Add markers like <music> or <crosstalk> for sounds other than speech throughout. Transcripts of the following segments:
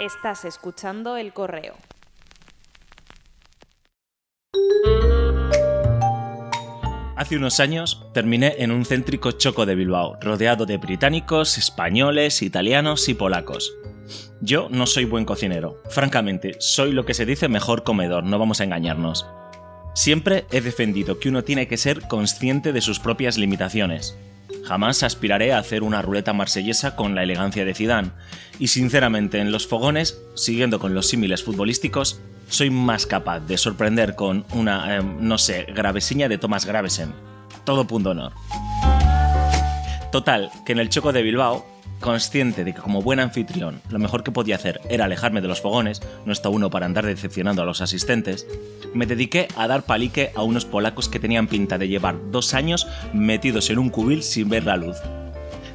Estás escuchando el correo. Hace unos años terminé en un céntrico choco de Bilbao, rodeado de británicos, españoles, italianos y polacos. Yo no soy buen cocinero. Francamente, soy lo que se dice mejor comedor, no vamos a engañarnos. Siempre he defendido que uno tiene que ser consciente de sus propias limitaciones. Jamás aspiraré a hacer una ruleta marsellesa con la elegancia de Zidane, y sinceramente en los fogones, siguiendo con los símiles futbolísticos, soy más capaz de sorprender con una, eh, no sé, gravesiña de Thomas Gravesen. Todo punto honor. Total, que en el choco de Bilbao Consciente de que como buen anfitrión lo mejor que podía hacer era alejarme de los fogones, no está uno para andar decepcionando a los asistentes, me dediqué a dar palique a unos polacos que tenían pinta de llevar dos años metidos en un cubil sin ver la luz.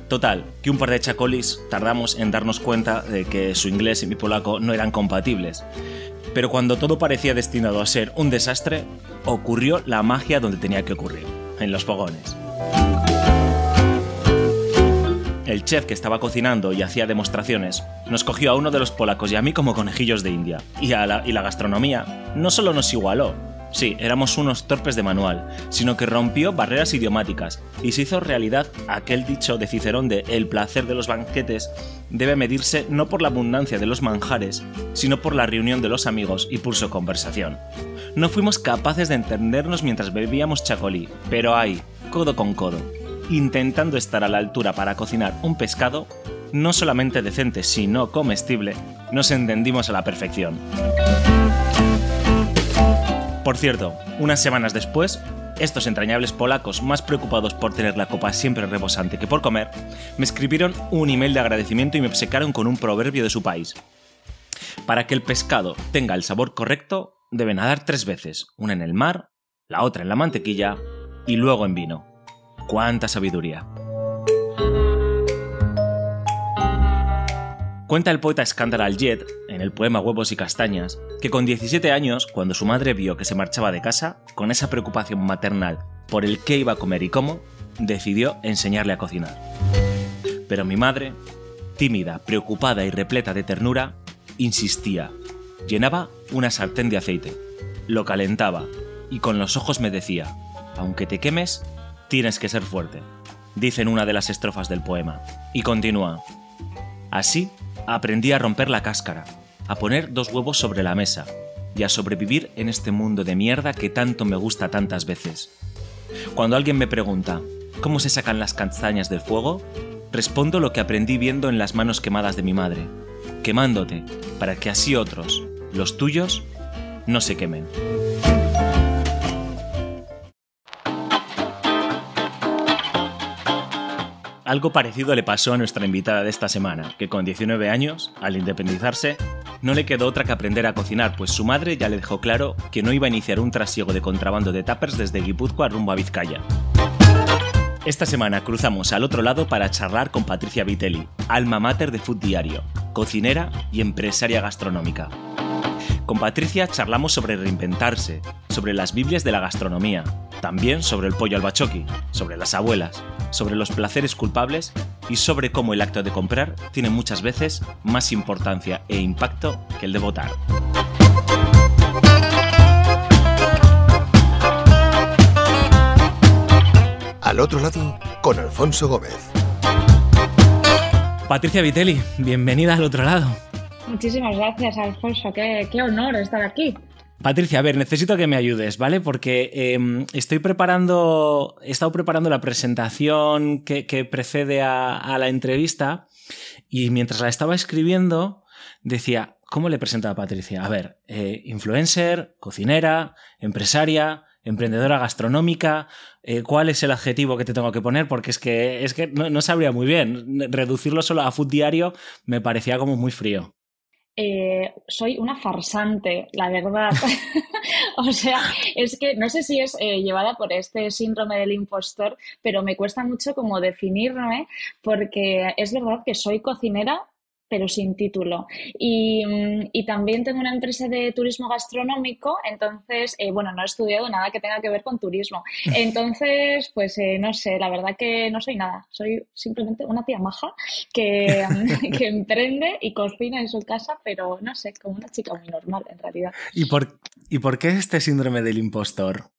Total, que un par de chacolis tardamos en darnos cuenta de que su inglés y mi polaco no eran compatibles. Pero cuando todo parecía destinado a ser un desastre, ocurrió la magia donde tenía que ocurrir, en los fogones. El chef que estaba cocinando y hacía demostraciones nos cogió a uno de los polacos y a mí como conejillos de India. Y, la, y la gastronomía no solo nos igualó, sí, éramos unos torpes de manual, sino que rompió barreras idiomáticas y se hizo realidad aquel dicho de Cicerón de el placer de los banquetes debe medirse no por la abundancia de los manjares, sino por la reunión de los amigos y por su conversación. No fuimos capaces de entendernos mientras bebíamos chacolí, pero ahí, codo con codo, intentando estar a la altura para cocinar un pescado, no solamente decente, sino comestible, nos entendimos a la perfección. Por cierto, unas semanas después, estos entrañables polacos, más preocupados por tener la copa siempre rebosante que por comer, me escribieron un email de agradecimiento y me obsecaron con un proverbio de su país. Para que el pescado tenga el sabor correcto, debe nadar tres veces, una en el mar, la otra en la mantequilla y luego en vino. ¡Cuánta sabiduría! Cuenta el poeta Skandar al-Jed, en el poema Huevos y Castañas, que con 17 años, cuando su madre vio que se marchaba de casa, con esa preocupación maternal por el qué iba a comer y cómo, decidió enseñarle a cocinar. Pero mi madre, tímida, preocupada y repleta de ternura, insistía. Llenaba una sartén de aceite, lo calentaba y con los ojos me decía, aunque te quemes, Tienes que ser fuerte, dice en una de las estrofas del poema. Y continúa. Así aprendí a romper la cáscara, a poner dos huevos sobre la mesa y a sobrevivir en este mundo de mierda que tanto me gusta tantas veces. Cuando alguien me pregunta, ¿cómo se sacan las castañas del fuego? Respondo lo que aprendí viendo en las manos quemadas de mi madre, quemándote, para que así otros, los tuyos, no se quemen. Algo parecido le pasó a nuestra invitada de esta semana, que con 19 años, al independizarse, no le quedó otra que aprender a cocinar, pues su madre ya le dejó claro que no iba a iniciar un trasiego de contrabando de tuppers desde Guipúzcoa rumbo a Vizcaya. Esta semana cruzamos al otro lado para charlar con Patricia Vitelli, alma mater de Food Diario, cocinera y empresaria gastronómica. Con Patricia charlamos sobre reinventarse, sobre las Biblias de la gastronomía, también sobre el pollo al bachoqui, sobre las abuelas, sobre los placeres culpables y sobre cómo el acto de comprar tiene muchas veces más importancia e impacto que el de votar. Al otro lado, con Alfonso Gómez. Patricia Vitelli, bienvenida al otro lado. Muchísimas gracias, Alfonso. Qué, honor estar aquí. Patricia, a ver, necesito que me ayudes, ¿vale? Porque em, estoy preparando, he estado preparando la presentación que, precede a, la entrevista y mientras la estaba escribiendo decía, ¿cómo le presento a Patricia? A ver, eh, influencer, cocinera, empresaria, emprendedora gastronómica, eh, ¿cuál es el adjetivo que te tengo que poner? Porque es que, es que no sabría muy bien. Reducirlo solo a food diario me parecía como muy frío. Eh, soy una farsante, la verdad. <laughs> o sea, es que no sé si es eh, llevada por este síndrome del impostor, pero me cuesta mucho como definirme porque es verdad que soy cocinera pero sin título. Y, también tengo una empresa de turismo gastronómico, entonces, eh, bueno, no he estudiado nada que tenga que ver con turismo. <laughs> Entonces, pues eh, no sé, la verdad que no soy nada, soy simplemente una tía maja que, <laughs> que emprende y cocina en su casa, pero no sé, como una chica muy normal en realidad. ¿Y por, ¿y por qué este síndrome del impostor?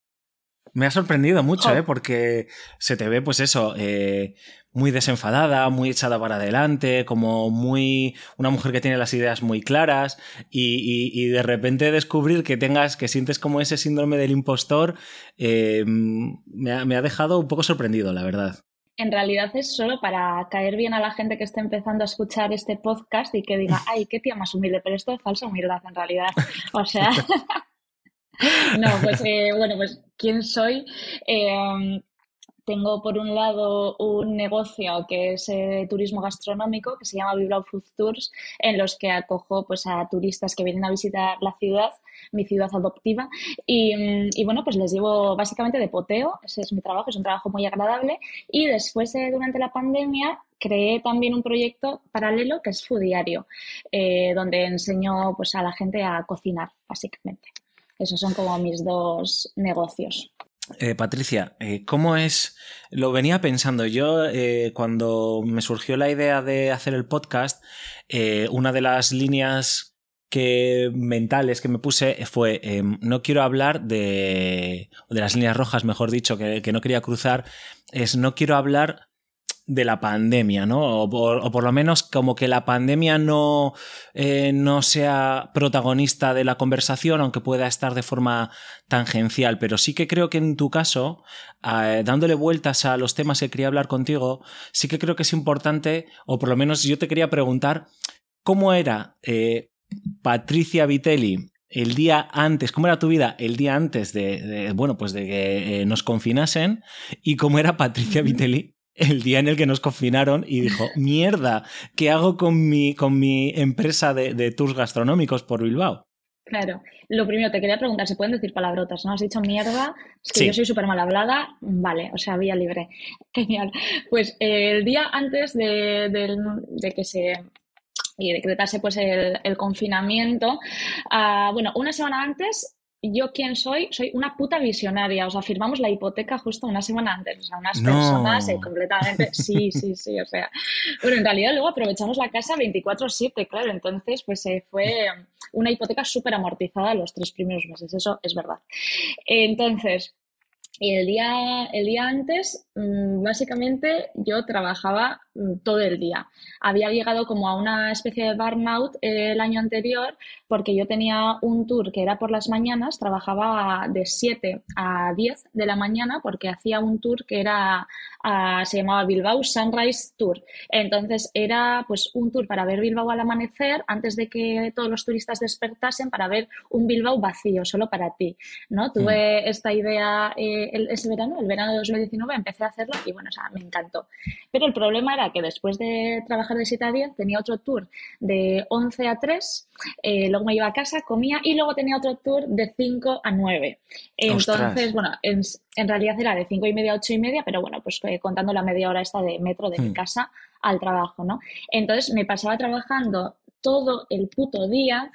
Me ha sorprendido mucho, ¿eh? Porque se te ve, pues eso, eh, muy desenfadada, muy echada para adelante, como muy. una mujer que tiene las ideas muy claras. Y, de repente descubrir que tengas, que sientes como ese síndrome del impostor, eh, me, ha, me ha dejado un poco sorprendido, la verdad en realidad es solo para caer bien a la gente que esté empezando a escuchar este podcast y que diga, <laughs> ay, qué tía más humilde, pero esto es falsa humildad en realidad. O sea, <laughs> no, pues eh, bueno, pues ¿quién soy? Eh, tengo por un lado un negocio que es eh, turismo gastronómico que se llama Bilbao Food Tours, en los que acojo pues, a turistas que vienen a visitar la ciudad, mi ciudad adoptiva, y, bueno, pues les llevo básicamente de poteo, ese es mi trabajo, es un trabajo muy agradable, y después durante la pandemia creé también un proyecto paralelo que es Foodiario, donde enseño pues, a la gente a cocinar, básicamente. Esos son como mis dos negocios. Eh, Patricia, eh, ¿cómo es? Lo venía pensando yo eh, cuando me surgió la idea de hacer el podcast. una de las líneas que mentales que me puse fue em, no quiero hablar de de las líneas rojas, mejor dicho, que, que no quería cruzar. Es no quiero hablar de la pandemia, ¿no? O por, lo menos como que la pandemia no, eh, no sea protagonista de la conversación, aunque pueda estar de forma tangencial. Pero sí que creo que en tu caso, eh, dándole vueltas a los temas que quería hablar contigo, sí que creo que es importante, o por lo menos yo te quería preguntar, ¿cómo era eh, Patricia Vitelli el día antes, cómo era tu vida el día antes de, bueno, pues de que nos confinasen y cómo era Patricia Vitelli el día en el que nos confinaron y dijo, <laughs> mierda, ¿qué hago con mi, con mi empresa de, tours gastronómicos por Bilbao? Claro, lo primero te quería preguntar, ¿se pueden decir palabrotas? ¿No has dicho mierda? Es que yo soy súper mal hablada, vale, o sea, vía libre. <laughs> Genial. Pues eh, el día antes de, de que se y decretase pues el, el confinamiento, uh, bueno, una semana antes yo quién soy, soy una puta visionaria. O sea, firmamos la hipoteca justo una semana antes. O sea, unas personas eh, completamente. Sí, sí, sí. O sea, bueno, en realidad luego aprovechamos la casa 24-7, claro. Entonces, pues se fue una hipoteca súper amortizada los tres primeros meses. Eso es verdad. Entonces, y el día, el día antes, mm, básicamente, yo trabajaba todo el día. Había llegado como a una especie de burnout el año anterior porque yo tenía un tour que era por las mañanas, trabajaba de 7 a 10 de la mañana porque hacía un tour que era, ah, se llamaba Bilbao Sunrise Tour. Entonces era pues un tour para ver Bilbao al amanecer antes de que todos los turistas despertasen para ver un Bilbao vacío, solo para ti. ¿no? Tuve mm. esta idea eh, ese verano, el verano de 2019, empecé a hacerlo y bueno, o sea, me encantó. Pero el problema era que después de trabajar de 7 a 10 tenía otro tour de 11 a 3 eh, luego me iba a casa, comía y luego tenía otro tour de 5 a 9. Entonces, bueno, en, realidad era de 5 y media a 8 y media, pero bueno, pues eh, contando la media hora esta de metro de mi hmm. casa al trabajo, ¿no? Entonces me pasaba trabajando todo el puto día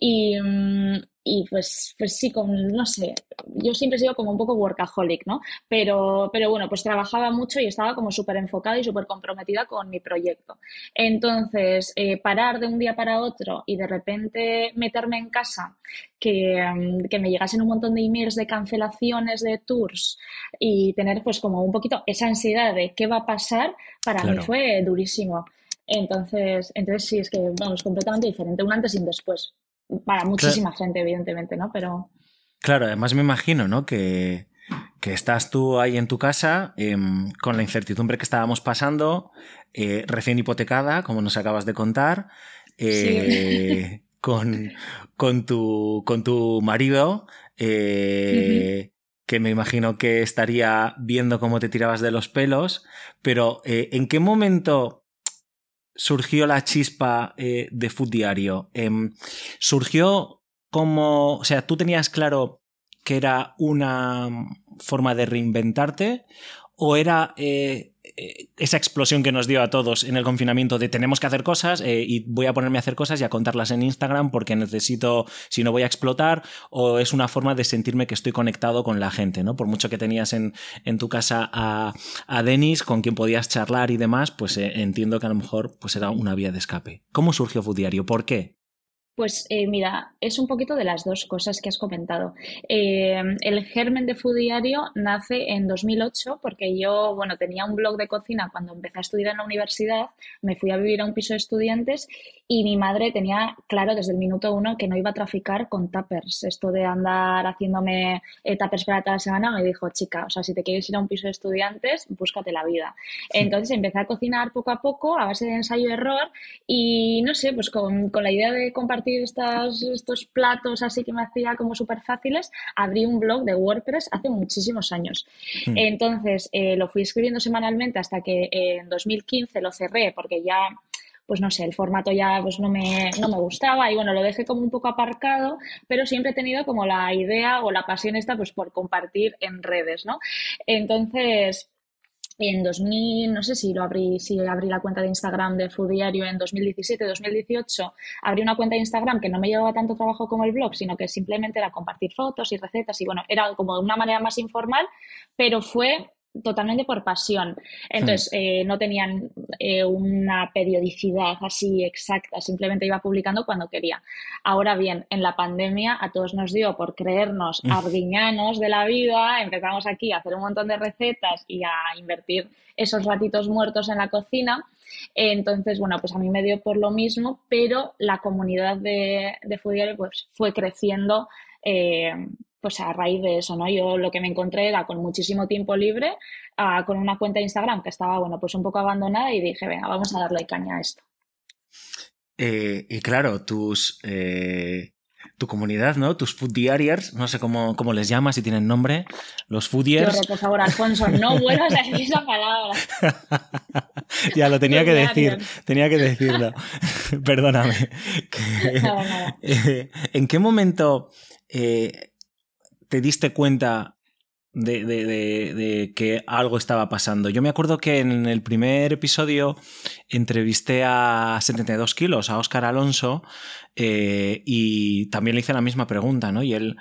y, mm, y pues, pues sí, con, no sé, yo siempre he sido como un poco workaholic, ¿no? Pero, pero bueno, pues trabajaba mucho y estaba como súper enfocada y súper comprometida con mi proyecto. Entonces, eh, parar de un día para otro y de repente meterme en casa, que, mm, que, me llegasen un montón de emails de cancelaciones de tours y tener pues como un poquito esa ansiedad de qué va a pasar, para mí fue durísimo. Entonces, entonces sí, es que vamos, completamente diferente, un antes y un después. Para muchísima gente, evidentemente, ¿no? Pero. Claro, además me imagino, ¿no? Que, que estás tú ahí en tu casa em, con la incertidumbre que estábamos pasando, eh, recién hipotecada, como nos acabas de contar, eh, <laughs> con, con, tu, con tu marido, eh, que me imagino que estaría viendo cómo te tirabas de los pelos, pero ¿en qué momento surgió la chispa eh, de Food Diario? Em, ¿Surgió como, o sea, tú tenías claro que era una forma de reinventarte o era, eh, esa explosión que nos dio a todos en el confinamiento de tenemos que hacer cosas eh, y voy a ponerme a hacer cosas y a contarlas en Instagram porque necesito, si no voy a explotar, o es una forma de sentirme que estoy conectado con la gente, ¿no? Por mucho que tenías en, en tu casa a, a Denis, con quien podías charlar y demás, pues entiendo que a lo mejor pues era una vía de escape. ¿Cómo surgió Food Diario? ¿Por qué? Pues eh, mira, es un poquito de las dos cosas que has comentado. Eh, el germen de Food Diario nace en 2008 porque yo, bueno, tenía un blog de cocina cuando empecé a estudiar en la universidad, me fui a vivir a un piso de estudiantes y mi madre tenía claro desde el minuto uno que no iba a traficar con tuppers. Esto de andar haciéndome eh, tuppers para toda la semana me dijo, chica, o sea, si te quieres ir a un piso de estudiantes, búscate la vida. Entonces empecé a cocinar poco a poco a base de ensayo-error y no sé, pues con, con la idea de compartir estos platos así que me hacía como súper fáciles, abrí un blog de WordPress hace muchísimos años. Hmm. Entonces, eh, lo fui escribiendo semanalmente hasta que en 2015 lo cerré porque ya pues no sé, el formato ya pues no me, no me gustaba y bueno, lo dejé como un poco aparcado, pero siempre he tenido como la idea o la pasión esta pues por compartir en redes, ¿no? Entonces, en 2000, no sé si lo abrí, si abrí la cuenta de Instagram de Food Diario en 2017, 2018, abrí una cuenta de Instagram que no me llevaba tanto trabajo como el blog, sino que simplemente era compartir fotos y recetas y bueno, era como de una manera más informal, pero fue totalmente por pasión. Entonces, hmm. eh, no tenían eh, una periodicidad así exacta, simplemente iba publicando cuando quería. Ahora bien, en la pandemia a todos nos dio por creernos hmm. arguiñanos de la vida, empezamos aquí a hacer un montón de recetas y a invertir esos ratitos muertos en la cocina. Entonces, bueno, pues a mí me dio por lo mismo, pero la comunidad de, de pues, fue creciendo eh, pues a raíz de eso, ¿no? Yo lo que me encontré era con muchísimo tiempo libre, ah, con una cuenta de Instagram que estaba, bueno, pues un poco abandonada y dije, venga, vamos a darle caña a esto. Eh, y claro, tus, eh, tu comunidad, ¿no? Tus food diariers, no sé cómo, cómo les llamas, si tienen nombre, los foodiers. por favor, Alfonso, no <laughs> vuelvas a decir esa palabra. <laughs> ya lo tenía que decir, tenía que decirlo. <laughs> Perdóname. Eh, ¿En qué momento te diste cuenta de, que algo estaba pasando. Yo me acuerdo que en el primer episodio entrevisté a 72 kilos, a Óscar Alonso, eh, y también le hice la misma pregunta, ¿no? Y él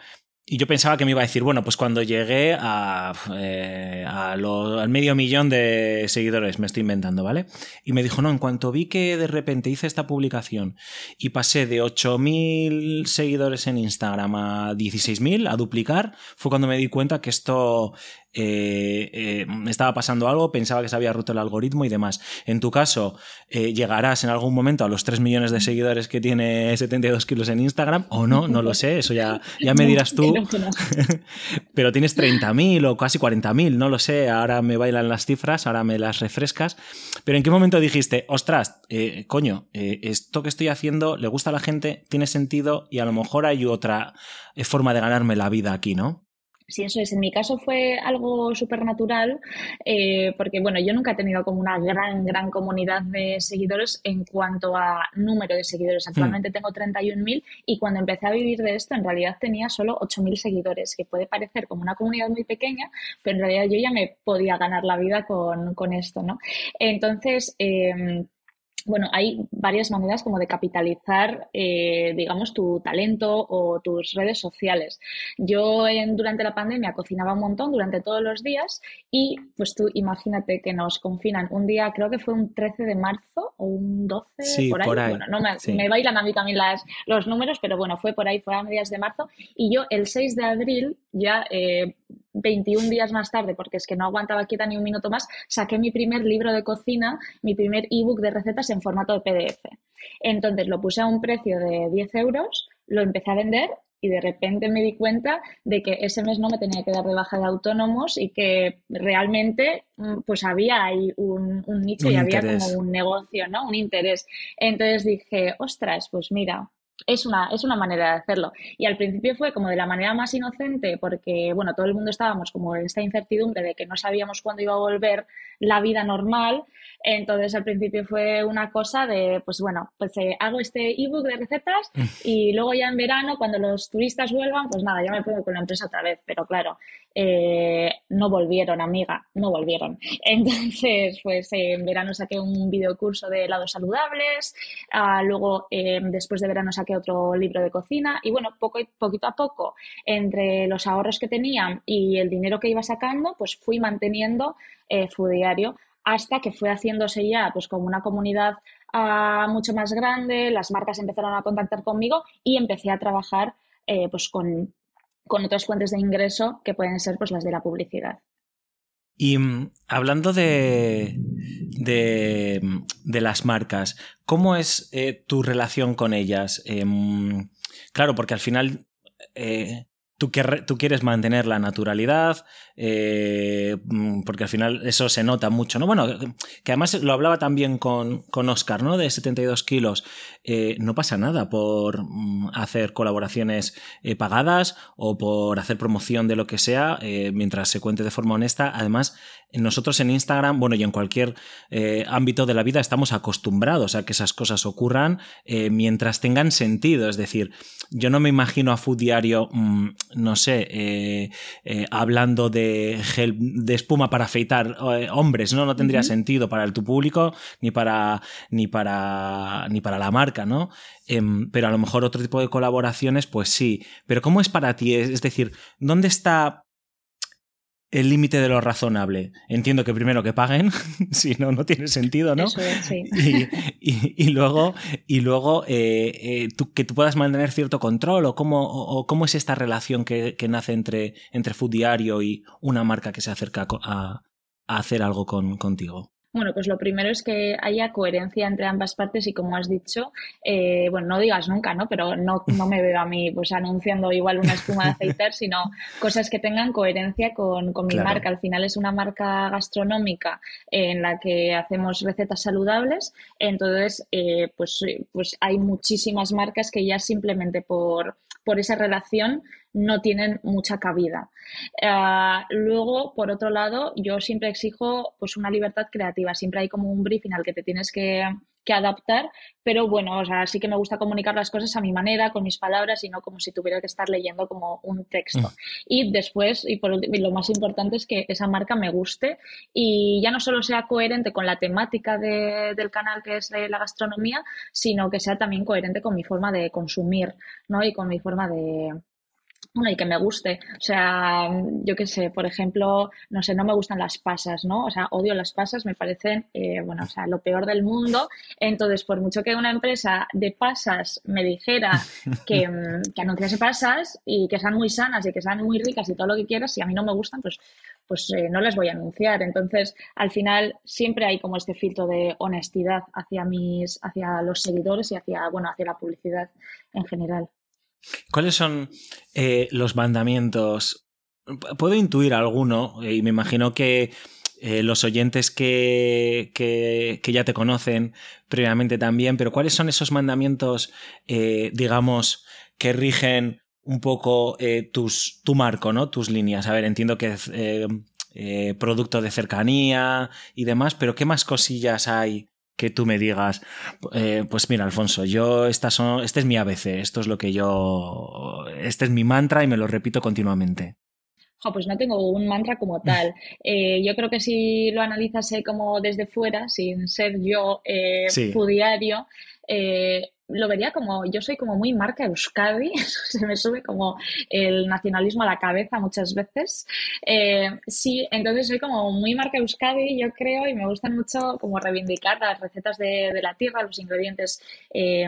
y yo pensaba que me iba a decir, bueno, pues cuando llegué a, eh, al medio millón de seguidores, me estoy inventando, ¿vale? Y me dijo, no, en cuanto vi que de repente hice esta publicación y pasé de 8.000 seguidores en Instagram a 16.000, a duplicar, fue cuando me di cuenta que esto eh, eh, estaba pasando algo, pensaba que se había roto el algoritmo y demás. En tu caso, eh, llegarás en algún momento a los 3 millones de seguidores que tiene 72 kilos en Instagram, o no, no lo sé, eso ya, ya me dirás tú. <laughs> Pero tienes 30.000 o casi 40.000, no lo sé, ahora me bailan las cifras, ahora me las refrescas. Pero ¿en qué momento dijiste, ostras, coño, esto que estoy haciendo le gusta a la gente, tiene sentido y a lo mejor hay otra forma de ganarme la vida aquí, ¿no? Sí, eso es. En mi caso fue algo súper natural, eh, porque bueno, yo nunca he tenido como una gran, gran comunidad de seguidores en cuanto a número de seguidores. Hmm. Actualmente tengo 31.000 y cuando empecé a vivir de esto, en realidad tenía solo 8.000 seguidores, que puede parecer como una comunidad muy pequeña, pero en realidad yo ya me podía ganar la vida con, con esto, ¿no? Entonces, eh, bueno, hay varias maneras como de capitalizar, eh, digamos, tu talento o tus redes sociales. Yo en, durante la pandemia cocinaba un montón durante todos los días y pues tú imagínate que nos confinan un día, creo que fue un 13 de marzo o un 12, por, ahí. Bueno, no me, me, bailan a mí también las, los números, pero bueno, fue por ahí, fue a mediados de marzo y yo el 6 de abril ya... Eh, 21 días más tarde, porque es que no aguantaba quieta ni un minuto más, saqué mi primer libro de cocina, mi primer ebook de recetas en formato de PDF. Entonces lo puse a un precio de 10 euros, lo empecé a vender y de repente me di cuenta de que ese mes no me tenía que dar de baja de autónomos y que realmente mm, pues había ahí un, nicho y había como un negocio, ¿no? Un interés. Entonces dije, ostras, pues mira, es una, es una manera de hacerlo. Y al principio fue como de la manera más inocente, porque, bueno, todo el mundo estábamos como en esta incertidumbre de que no sabíamos cuándo iba a volver la vida normal. Entonces, al principio fue una cosa de, pues bueno, pues eh, hago este ebook de recetas y luego ya en verano, cuando los turistas vuelvan, pues nada, ya me pongo con la empresa otra vez. Pero claro, eh, no volvieron, amiga, no volvieron. <laughs> Entonces, pues eh, en verano saqué un videocurso de helados saludables, ah, luego después de verano saqué otro libro de cocina y bueno, poco, poquito a poco, entre los ahorros que tenía y el dinero que iba sacando, pues fui manteniendo eh, Fudiario hasta que fue haciéndose ya pues como una comunidad ah, mucho más grande, las marcas empezaron a contactar conmigo y empecé a trabajar eh, pues con, con otras fuentes de ingreso que pueden ser pues las de la publicidad. Y mm, hablando de, de, de, las marcas, ¿cómo es eh, tu relación con ellas? Eh, claro, porque al final eh, tú, tú, quieres mantener la naturalidad, eh, mm, porque al final eso se nota mucho, ¿no? Bueno, que además lo hablaba también con, con Oscar, ¿no? De 72 kilos. Eh, no pasa nada por mm, hacer colaboraciones eh, pagadas o por hacer promoción de lo que sea, mientras se cuente de forma honesta. Además, nosotros en Instagram, bueno, y en cualquier ámbito de la vida estamos acostumbrados a que esas cosas ocurran mientras tengan sentido. Es decir, yo no me imagino a Food Diario, mm, no sé, hablando de gel de espuma para afeitar eh, hombres, ¿no? No tendría sentido para el tu público ni para, ni para, ni para la marca, ¿no? Em, pero a lo mejor otro tipo de colaboraciones, pues sí. Pero ¿cómo es para ti? Es decir, ¿dónde está el límite de lo razonable. Entiendo que primero que paguen, <laughs> si no, no tiene sentido, ¿no? Eso es, sí. y, luego, y luego eh, eh, que tú puedas mantener cierto control o cómo, o, cómo es esta relación que, nace entre, entre Food Diario y una marca que se acerca a, a hacer algo con, contigo. Bueno, pues lo primero es que haya coherencia entre ambas partes y como has dicho, eh, bueno, no digas nunca, ¿no? Pero no, no me veo a mí pues anunciando igual una espuma de <laughs> aceitar, sino cosas que tengan coherencia con, con mi marca. Al final es una marca gastronómica en la que hacemos recetas saludables, entonces eh, pues, pues hay muchísimas marcas que ya simplemente por, por esa relación no tienen mucha cabida. Ah, luego, por otro lado, yo siempre exijo pues una libertad creativa. Siempre hay como un briefing al que te tienes que, adaptar, pero bueno, o sea, sí que me gusta comunicar las cosas a mi manera, con mis palabras y no como si tuviera que estar leyendo como un texto. Mm. Y después, y, por, lo más importante es que esa marca me guste y ya no solo sea coherente con la temática del canal que es la gastronomía, sino que sea también coherente con mi forma de consumir, ¿no? Y con mi forma de, bueno, y que me guste. O sea, yo qué sé, por ejemplo, no sé, no me gustan las pasas, ¿no? O sea, odio las pasas, me parecen, eh, bueno, o sea, lo peor del mundo. Entonces, por mucho que una empresa de pasas me dijera <laughs> que, mm, que anunciase pasas y que sean muy sanas y que sean muy ricas y todo lo que quieras, si a mí no me gustan, pues, pues eh, no las voy a anunciar. Entonces, al final, siempre hay como este filtro de honestidad hacia mis, hacia los seguidores y hacia, bueno, hacia la publicidad en general. ¿Cuáles son eh, los mandamientos? Puedo intuir alguno y me imagino que eh, los oyentes que, que, ya te conocen previamente también, pero ¿cuáles son esos mandamientos, eh, digamos, que rigen un poco tus, tu marco, ¿no? tus líneas? A ver, entiendo que producto de cercanía y demás, pero ¿qué más cosillas hay que tú me digas, eh, pues mira, Alfonso, yo esta son, este es mi ABC, esto es lo que yo, este es mi mantra y me lo repito continuamente. pues no tengo un mantra como <laughs> tal. Eh, yo creo que si lo analizase como desde fuera, sin ser yo eh, eh, lo vería como, yo soy como muy marca Euskadi, <laughs> se me sube como el nacionalismo a la cabeza muchas veces. Eh, sí, entonces soy como muy marca Euskadi, yo creo, y me gusta mucho como reivindicar las recetas de, la tierra, los ingredientes. Eh,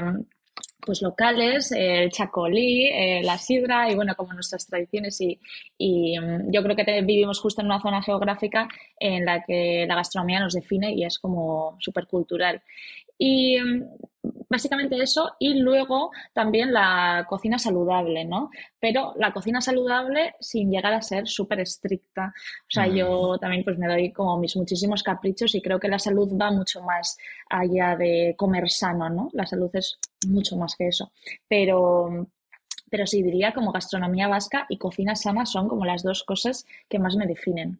pues locales, el chacolí, eh, la sidra y bueno, como nuestras tradiciones y, y mm, yo creo que vivimos justo en una zona geográfica en la que la gastronomía nos define y es como súper cultural. Y mm, básicamente eso y luego también la cocina saludable, ¿no? Pero la cocina saludable sin llegar a ser súper estricta. O sea, yo también pues me doy como mis muchísimos caprichos y creo que la salud va mucho más allá de comer sano, ¿no? La salud es mucho más que eso. Pero, pero sí diría como gastronomía vasca y cocina sana son como las dos cosas que más me definen.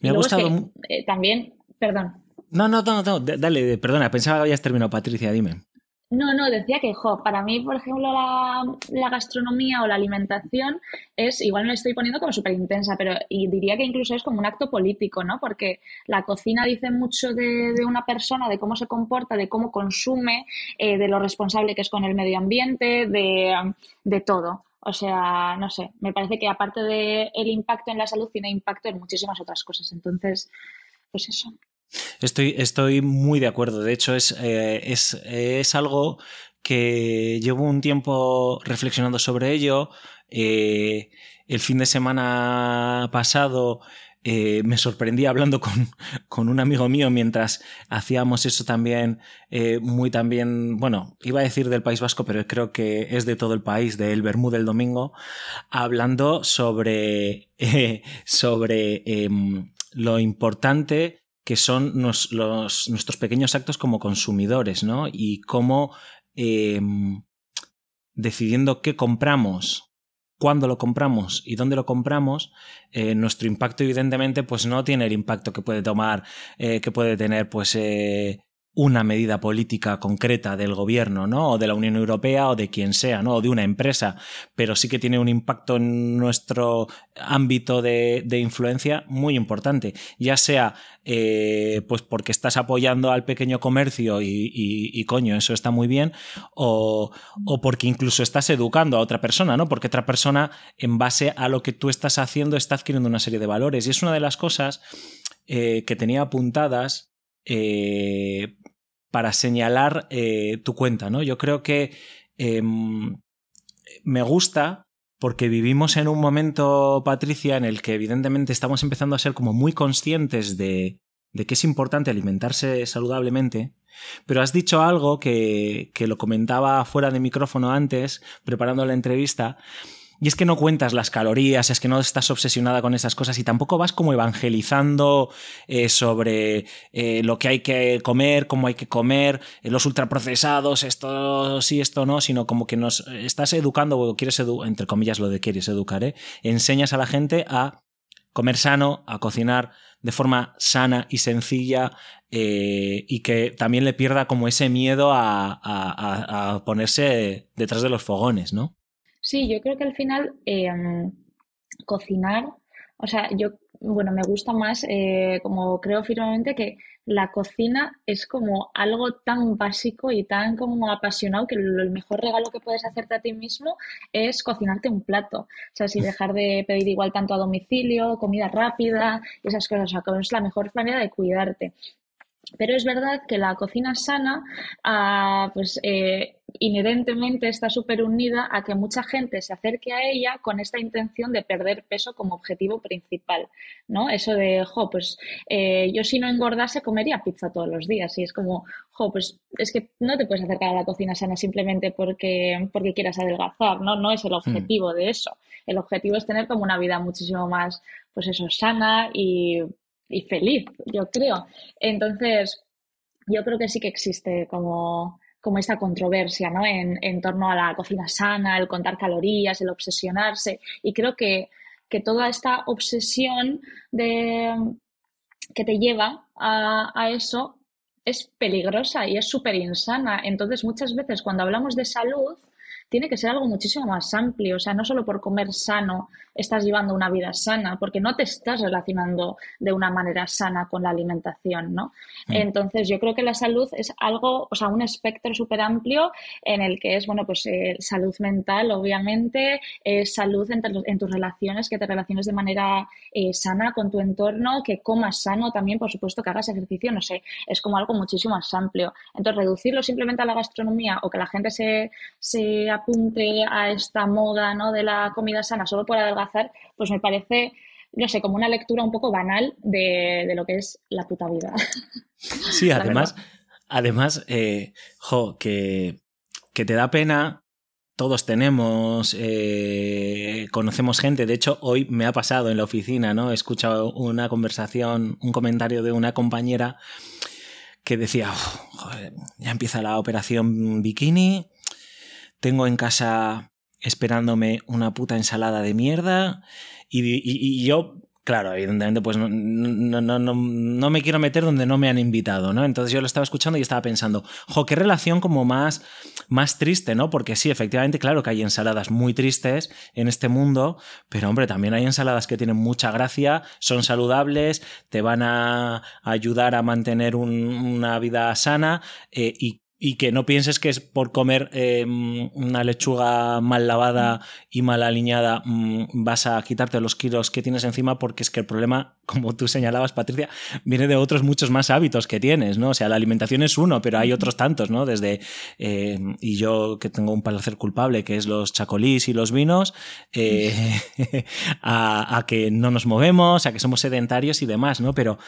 Me ha gustado. Eh, también, perdón. No, no, no, no, dale, perdona, pensaba que habías terminado, Patricia, dime. No, no, decía que, jo, para mí, por ejemplo, la, gastronomía o la alimentación es, igual me estoy poniendo como súper intensa, pero y diría que incluso es como un acto político, ¿no? Porque la cocina dice mucho de, una persona, de cómo se comporta, de cómo consume, eh, de lo responsable que es con el medio ambiente, de, de todo. O sea, no sé, me parece que aparte del el impacto en la salud, tiene impacto en muchísimas otras cosas. Entonces, pues eso. Estoy, estoy muy de acuerdo. De hecho, es, eh, es, es, algo que llevo un tiempo reflexionando sobre ello. Eh, el fin de semana pasado eh, me sorprendí hablando <laughs> con, con, un amigo mío mientras hacíamos eso también, muy también, bueno, iba a decir del País Vasco, pero creo que es de todo el país, del Bermú del Domingo, hablando sobre, <laughs> sobre em, lo importante que son nuestros pequeños actos como consumidores, ¿no? Y cómo em, decidiendo qué compramos, cuándo lo compramos y dónde lo compramos, eh, nuestro impacto evidentemente pues no tiene el impacto que puede tomar, eh, que puede tener pues eh, una medida política concreta del gobierno, ¿no? O de la Unión Europea o de quien sea, ¿no? O de una empresa, pero sí que tiene un impacto en nuestro ámbito de, influencia muy importante, ya sea eh, pues porque estás apoyando al pequeño comercio y, coño, eso está muy bien, o, porque incluso estás educando a otra persona, ¿no? Porque otra persona, en base a lo que tú estás haciendo, está adquiriendo una serie de valores. Y es una de las cosas eh, que tenía apuntadas eh, para señalar eh, tu cuenta, ¿no? Yo creo que em, me gusta porque vivimos en un momento, Patricia, en el que evidentemente estamos empezando a ser como muy conscientes de, de que es importante alimentarse saludablemente, pero has dicho algo que, que lo comentaba fuera de micrófono antes, preparando la entrevista, y es que no cuentas las calorías, es que no estás obsesionada con esas cosas y tampoco vas como evangelizando eh, sobre eh, lo que hay que comer, cómo hay que comer, eh, los ultraprocesados, esto sí, esto no, sino como que nos estás educando o quieres, entre comillas, lo de quieres educar, enseñas a la gente a comer sano, a cocinar de forma sana y sencilla y que también le pierda como ese miedo a, a ponerse detrás de los fogones, ¿no? Sí, yo creo que al final em, cocinar, o sea, yo, bueno, me gusta más, eh, como creo firmemente que la cocina es como algo tan básico y tan como apasionado que el mejor regalo que puedes hacerte a ti mismo es cocinarte un plato. O sea, sin dejar de pedir igual tanto a domicilio, comida rápida, esas cosas. O sea, es la mejor manera de cuidarte. Pero es verdad que la cocina sana, ah, pues eh, inherentemente está súper unida a que mucha gente se acerque a ella con esta intención de perder peso como objetivo principal, ¿no? Eso de, jo, pues eh, yo si no engordase comería pizza todos los días y es como, jo, pues es que no te puedes acercar a la cocina sana simplemente porque, porque quieras adelgazar, ¿no? No es el hmm. objetivo de eso. El objetivo es tener como una vida muchísimo más, pues eso, sana y y feliz, yo creo. Entonces, yo creo que sí que existe como, como esta controversia ¿no? en, en, torno a la cocina sana, el contar calorías, el obsesionarse. Y creo que, que toda esta obsesión de, que te lleva a, a eso es peligrosa y es súper insana. Entonces, muchas veces cuando hablamos de salud, tiene que ser algo muchísimo más amplio. O sea, no solo por comer sano estás llevando una vida sana, porque no te estás relacionando de una manera sana con la alimentación, ¿no? Mm. Entonces, yo creo que la salud es algo, o sea, un espectro súper amplio en el que es, bueno, pues eh, salud mental, obviamente, salud en, tus relaciones, que te relaciones de manera eh, sana con tu entorno, que comas sano también, por supuesto, que hagas ejercicio, no sé, es como algo muchísimo más amplio. Entonces, reducirlo simplemente a la gastronomía o que la gente se, se apunte a esta moda ¿no? de la comida sana solo por adelgazar, pues me parece, no sé, como una lectura un poco banal de, lo que es la puta vida. <laughs> Sí, además, además, eh, jo, que, que te da pena todos tenemos, eh, conocemos gente. De hecho, hoy me ha pasado en la oficina, ¿no? He escuchado una conversación, un comentario de una compañera que decía, joder, ya empieza la operación bikini, tengo en casa esperándome una puta ensalada de mierda y, yo Claro, evidentemente, pues no, no, no, no, me quiero meter donde no me han invitado, ¿no? Entonces yo lo estaba escuchando y estaba pensando, jo, qué relación como más, más triste, ¿no? Porque sí, efectivamente, claro que hay ensaladas muy tristes en este mundo, pero hombre, también hay ensaladas que tienen mucha gracia, son saludables, te van a ayudar a mantener una vida sana eh, y y que no pienses que es por comer em, una lechuga mal lavada y mal alineada mm, vas a quitarte los kilos que tienes encima porque es que el problema, como tú señalabas, Patricia, viene de otros muchos más hábitos que tienes, ¿no? O sea, la alimentación es uno, pero hay otros tantos, ¿no? Desde, em, y yo que tengo un placer culpable, que es los chacolís y los vinos, eh, <laughs> a, a que no nos movemos, a que somos sedentarios y demás, ¿no? Pero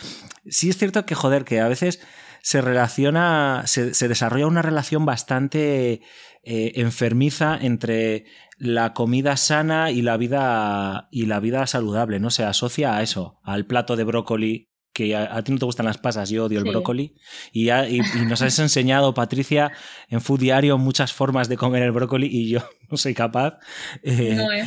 sí es cierto que, joder, que a veces se relaciona, se, desarrolla una relación bastante eh, enfermiza entre la comida sana y la vida y la vida saludable, ¿no? Se asocia a eso, al plato de brócoli que a, ti no te gustan las pasas, yo odio el brócoli. Y, nos has enseñado, Patricia, en Food Diario muchas formas de comer el brócoli y yo <laughs> no soy capaz. Eh, no, ¿eh?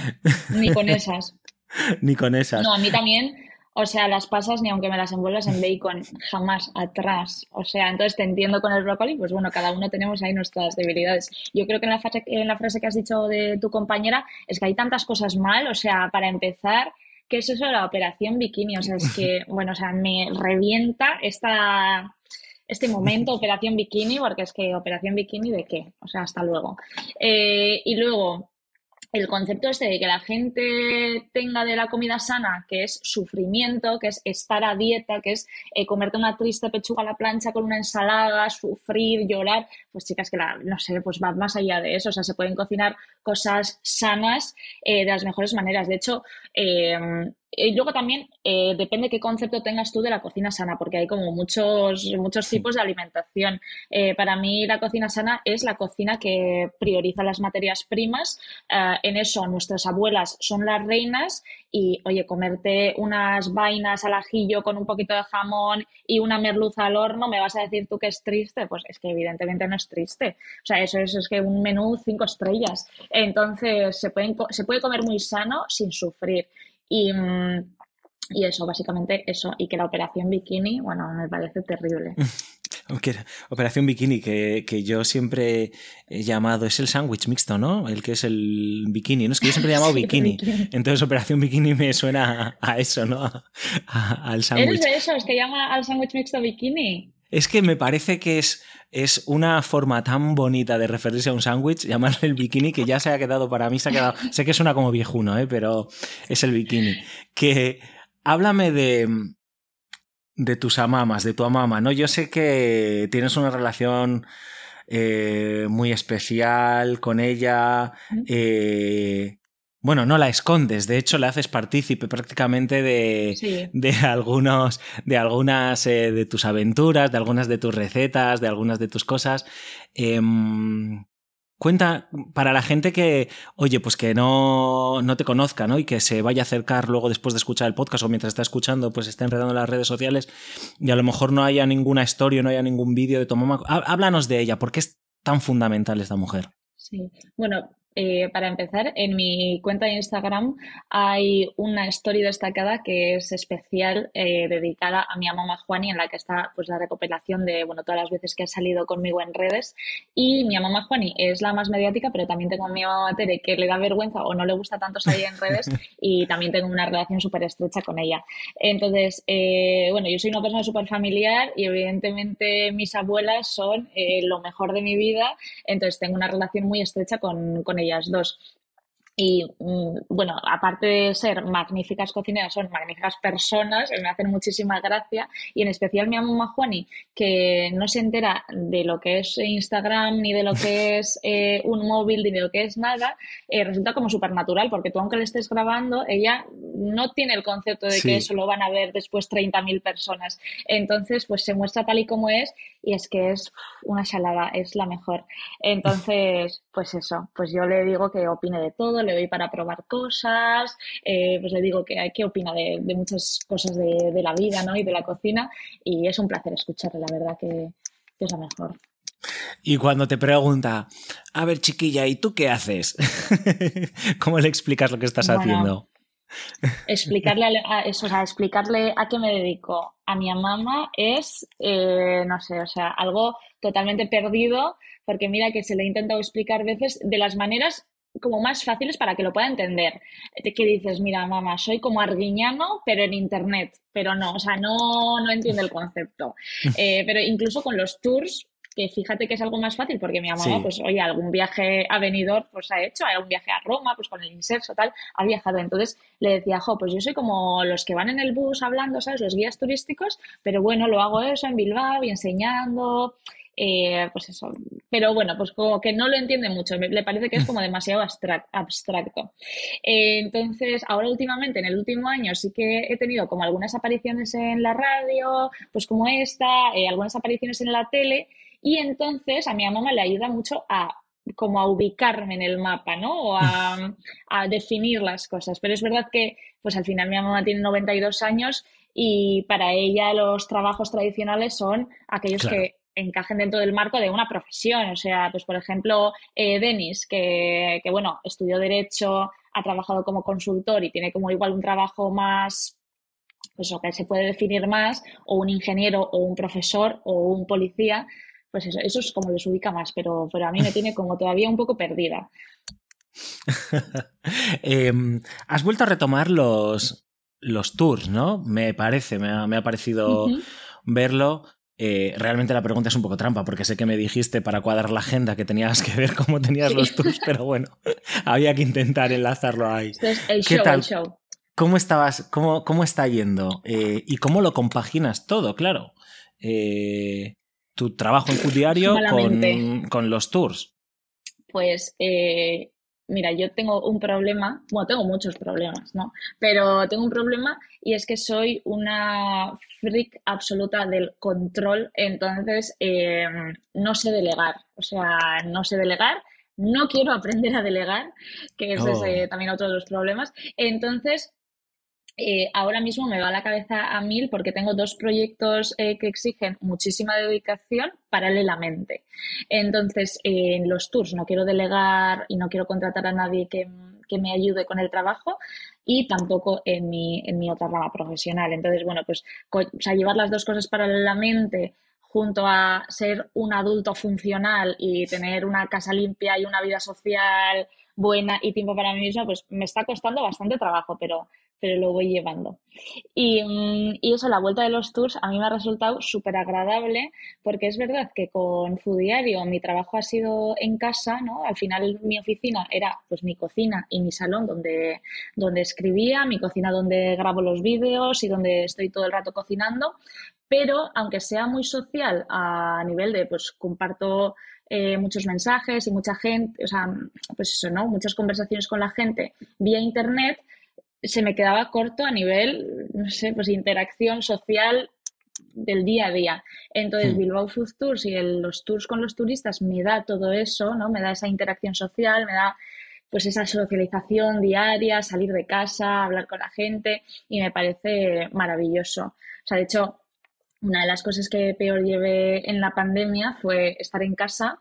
Ni con esas. <laughs> Ni con esas. No, a mí también o sea, las pasas ni aunque me las envuelvas en bacon, jamás atrás. O sea, entonces te entiendo con el brócoli, pues bueno, cada uno tenemos ahí nuestras debilidades. Yo creo que en la, frase, en la frase que has dicho de tu compañera es que hay tantas cosas mal, o sea, para empezar, ¿qué es eso de la operación bikini? O sea, es que, <laughs> bueno, o sea, me revienta esta, este momento, <laughs> operación bikini, porque es que operación bikini de qué? O sea, hasta luego. Eh, y luego, el concepto este de que la gente tenga de la comida sana, que es sufrimiento, que es estar a dieta, que es eh, comerte una triste pechuga a la plancha con una ensalada, sufrir, llorar, pues chicas que la, no sé, pues va más allá de eso, o sea, se pueden cocinar cosas sanas eh, de las mejores maneras. De hecho, eh, y luego también eh, depende qué concepto tengas tú de la cocina sana, porque hay como muchos, muchos tipos de alimentación. Eh, para mí la cocina sana es la cocina que prioriza las materias primas. Eh, en eso nuestras abuelas son las reinas y, oye, comerte unas vainas al ajillo con un poquito de jamón y una merluza al horno, ¿me vas a decir tú que es triste? Pues es que evidentemente no es triste. O sea, eso, es que un menú cinco estrellas. Entonces, se, pueden, se puede comer muy sano sin sufrir. Y, y eso, básicamente eso. Y que la operación bikini, bueno, me parece terrible. <laughs> Operación Bikini, que, que, yo siempre he llamado, es el sándwich mixto, ¿no? El que es el bikini, ¿no? Es que yo siempre he <laughs> llamado bikini. Entonces Operación Bikini me suena a, eso, ¿no? al sándwich. ¿Eres de esos que llama al sándwich mixto bikini? Es que me parece que es, es una forma tan bonita de referirse a un sándwich, llamarle el bikini, que ya se ha quedado para mí, se ha quedado. Sé que suena como viejuno, ¿eh? pero es el bikini. Que háblame de, de tus amamas, de tu amama, ¿no? Yo sé que tienes una relación eh, muy especial con ella. Eh, bueno, no la escondes, de hecho la haces partícipe prácticamente de, de algunos, de algunas eh, de tus aventuras, de algunas de tus recetas, de algunas de tus cosas. Em, cuenta para la gente que, oye, pues que no, no te conozca, ¿no? Y que se vaya a acercar luego después de escuchar el podcast o mientras está escuchando, pues está enredando en las redes sociales y a lo mejor no haya ninguna historia, no haya ningún vídeo de tu mamá. Háblanos de ella, ¿por qué es tan fundamental esta mujer? Sí, bueno, eh, para empezar, en mi cuenta de Instagram hay una story destacada que es especial eh, dedicada a mi mamá Juani, en la que está pues la recopilación de bueno todas las veces que ha salido conmigo en redes. Y mi mamá Juani es la más mediática, pero también tengo a mi mamá Tere que le da vergüenza o no le gusta tanto salir en redes <laughs> y también tengo una relación súper estrecha con ella. Entonces, eh, bueno, yo soy una persona súper familiar y evidentemente mis abuelas son lo mejor de mi vida, entonces tengo una relación muy estrecha con, con ellas dos. Y mm, bueno, aparte de ser magníficas cocineras, son magníficas personas, me hacen muchísima gracia. Y en especial mi mamá Juani, que no se entera de lo que es Instagram, ni de lo que <laughs> es eh, un móvil, ni de lo que es nada, eh, resulta como súper natural, porque tú aunque le estés grabando, ella no tiene el concepto de que eso lo van a ver después 30.000 personas. Entonces, pues se muestra tal y como es y es que es una salada, es la mejor. Entonces, pues eso, pues yo le digo que opine de todo, le doy para probar cosas, eh, pues le digo que, que opina de, muchas cosas de, la vida ¿no? y de la cocina y es un placer escucharle, la verdad que, es la mejor. Y cuando te pregunta, a ver chiquilla, ¿y tú qué haces? <laughs> ¿Cómo le explicas lo que estás haciendo? Explicarle a, eso, o sea, explicarle a qué me dedico a mi mamá es, eh, no sé, o sea, algo totalmente perdido, porque mira que se le he intentado explicar veces de las maneras como más fáciles para que lo pueda entender. Que dices, mira, mamá, soy como arguiñano, pero en internet. Pero no, o sea, no, no entiende el concepto. <laughs> Eh, pero incluso con los tours, que fíjate que es algo más fácil porque mi mamá, pues oye, algún viaje a Benidorm pues ha hecho, algún viaje a Roma, pues con el inserso tal, ha viajado. Entonces le decía, jo, pues yo soy como los que van en el bus hablando, ¿sabes? Los guías turísticos, pero bueno, lo hago eso en Bilbao y enseñando. Eh, pues eso, pero bueno, pues como que no lo entiende mucho, le parece que es como <laughs> demasiado abstracto. Eh, entonces, ahora últimamente, en el último año, sí que he tenido como algunas apariciones en la radio, pues como esta, eh, algunas apariciones en la tele, y entonces a mi mamá le ayuda mucho a como a ubicarme en el mapa, ¿no? O a, <laughs> definir las cosas. Pero es verdad que, pues al final mi mamá tiene 92 años y para ella los trabajos tradicionales son aquellos que encajen dentro del marco de una profesión. O sea, pues por ejemplo, eh, Denis, que, que, bueno, estudió Derecho, ha trabajado como consultor y tiene como igual un trabajo más pues o que se puede definir más, o un ingeniero, o un profesor, o un policía, pues eso, eso es como les ubica más, pero, pero a mí me tiene <laughs> como todavía un poco perdida. <laughs> Em, has vuelto a retomar los, los tours, ¿no? Me parece, me ha, parecido verlo. Eh, realmente la pregunta es un poco trampa, porque sé que me dijiste para cuadrar la agenda que tenías que ver cómo tenías los tours, pero bueno, <laughs> había que intentar enlazarlo ahí. el show, El show. ¿Cómo estabas? Cómo, cómo está yendo? Eh, ¿Y cómo lo compaginas todo? Claro. Eh, tu trabajo en tu diario con, los tours? Pues eh, mira, yo tengo un problema, bueno, tengo muchos problemas, ¿no? Pero tengo un problema y es que soy una freak absoluta del control, entonces eh, no sé delegar, o sea, no sé delegar. No quiero aprender a delegar, que ese es oh. eh, también otro de los problemas. Entonces, eh, ahora mismo me va la cabeza a mil porque tengo dos proyectos eh, que exigen muchísima dedicación paralelamente. Entonces, en los tours no quiero delegar y no quiero contratar a nadie que, me ayude con el trabajo y tampoco en mi, en mi otra rama profesional. Entonces, bueno, pues llevar las dos cosas paralelamente junto a ser un adulto funcional y tener una casa limpia y una vida social buena y tiempo para mí misma, pues me está costando bastante trabajo, pero pero lo voy llevando. Mm, y, eso, la vuelta de los tours a mí me ha resultado súper agradable porque es verdad que con Fudiario mi trabajo ha sido en casa, ¿no? Al final mi oficina era pues mi cocina y mi salón donde, donde escribía, mi cocina donde grabo los vídeos y donde estoy todo el rato cocinando, pero aunque sea muy social a nivel de pues comparto eh, muchos mensajes y mucha gente, o sea, pues eso, ¿no? Muchas conversaciones con la gente vía internet, se me quedaba corto a nivel, no sé, pues interacción social del día a día. Entonces, hmm. Bilbao Food Tours y los tours con los turistas me da todo eso, ¿no? Me da esa interacción social, me da pues esa socialización diaria, salir de casa, hablar con la gente y me parece maravilloso. O sea, de hecho, una de las cosas que peor llevé en la pandemia fue estar en casa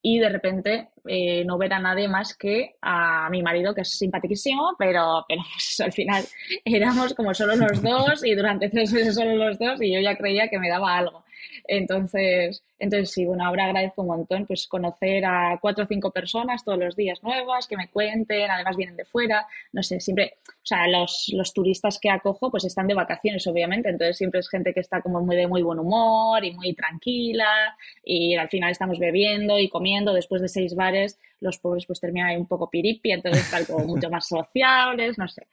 y de repente eh, no ver a nadie más que a mi marido, que es simpaticísimo, pero, pero <laughs> pues al final éramos como solo los dos y durante tres meses solo los dos y yo ya creía que me daba algo. Entonces, entonces sí, bueno, ahora agradezco un montón pues conocer a cuatro o cinco personas todos los días nuevas, que me cuenten, además vienen de fuera, no sé, siempre, o sea, los, los turistas que acojo pues están de vacaciones, obviamente, entonces siempre es gente que está como muy de muy buen humor y muy tranquila y al final estamos bebiendo y comiendo después de seis bares, los pobres pues terminan ahí un poco piripi, entonces están como mucho más sociables, no sé,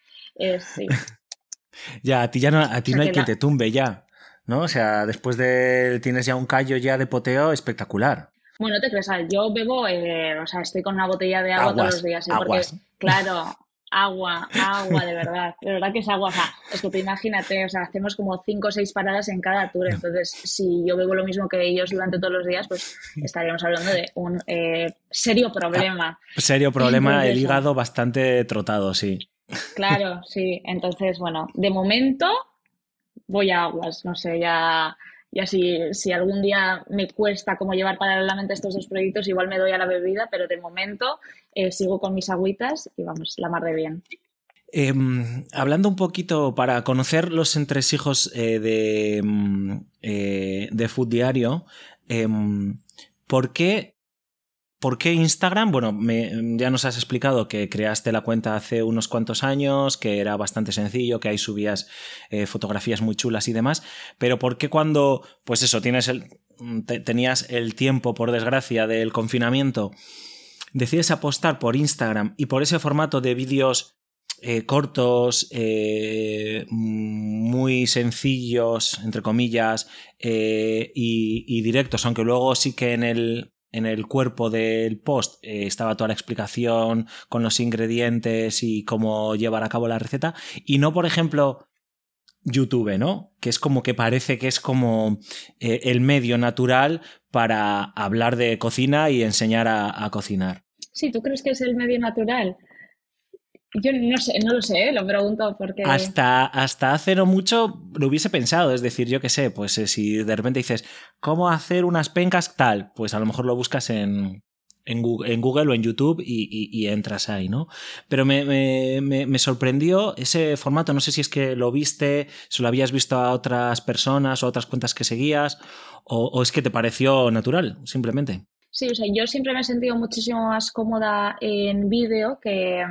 sí. <laughs> Ya, a ti ya no, a ti no hay quien te tumbe ya. ¿No? O sea, después de tienes ya un callo ya de poteo espectacular. Bueno, te crees, yo bebo, eh, o sea, estoy con una botella de agua todos los días. ¿eh? Porque, claro, agua, agua, de verdad. De verdad que es agua. O sea, es que te imagínate, o sea, hacemos como cinco o seis paradas en cada tour. Entonces, si yo bebo lo mismo que ellos durante todos los días, pues estaríamos hablando de un eh, serio problema. Ah, serio problema, el hígado bastante trotado, sí. Claro, sí. Entonces, bueno, de momento voy a aguas. No sé, ya y así, si algún día me cuesta como llevar paralelamente estos dos proyectos, igual me doy a la bebida, pero de momento eh, sigo con mis agüitas y vamos, la mar de bien. Em, hablando un poquito para conocer los entresijos eh, de, mm, eh, de Food Diario, em, ¿por qué ¿Por qué Instagram? Bueno, ya nos has explicado que creaste la cuenta hace unos cuantos años, que era bastante sencillo, que ahí subías eh, fotografías muy chulas y demás, pero ¿por qué cuando, pues eso, tienes el, tenías el tiempo, por desgracia, del confinamiento, decides apostar por Instagram y por ese formato de vídeos eh, cortos, eh, muy sencillos, entre comillas, y, directos, aunque luego sí que en el, en el cuerpo del post eh, estaba toda la explicación con los ingredientes y cómo llevar a cabo la receta. Y no, por ejemplo, YouTube, ¿no? Que es como que parece que es como eh, el medio natural para hablar de cocina y enseñar a, a cocinar. Sí, ¿tú crees que es el medio natural? Yo no sé, no lo sé, lo pregunto porque. Hasta, hasta hace no mucho lo hubiese pensado. Es decir, yo qué sé, pues eh, si de repente dices, ¿cómo hacer unas pencas tal? Pues a lo mejor lo buscas en, en, Google, o en YouTube y, entras ahí, ¿no? Pero me, me, sorprendió ese formato. No sé si es que lo viste, si lo habías visto a otras personas o a otras cuentas que seguías, o, o es que te pareció natural, simplemente. Sí, o sea, yo siempre me he sentido muchísimo más cómoda en vídeo que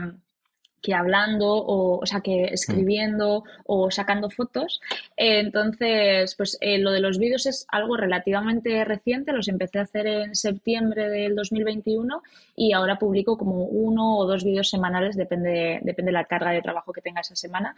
que hablando o, o sea, que mm. escribiendo o sacando fotos. entonces, pues eh, lo de los vídeos es algo relativamente reciente, los empecé a hacer en septiembre del 2021 y ahora publico como uno o dos vídeos semanales, depende, depende de la carga de trabajo que tenga esa semana.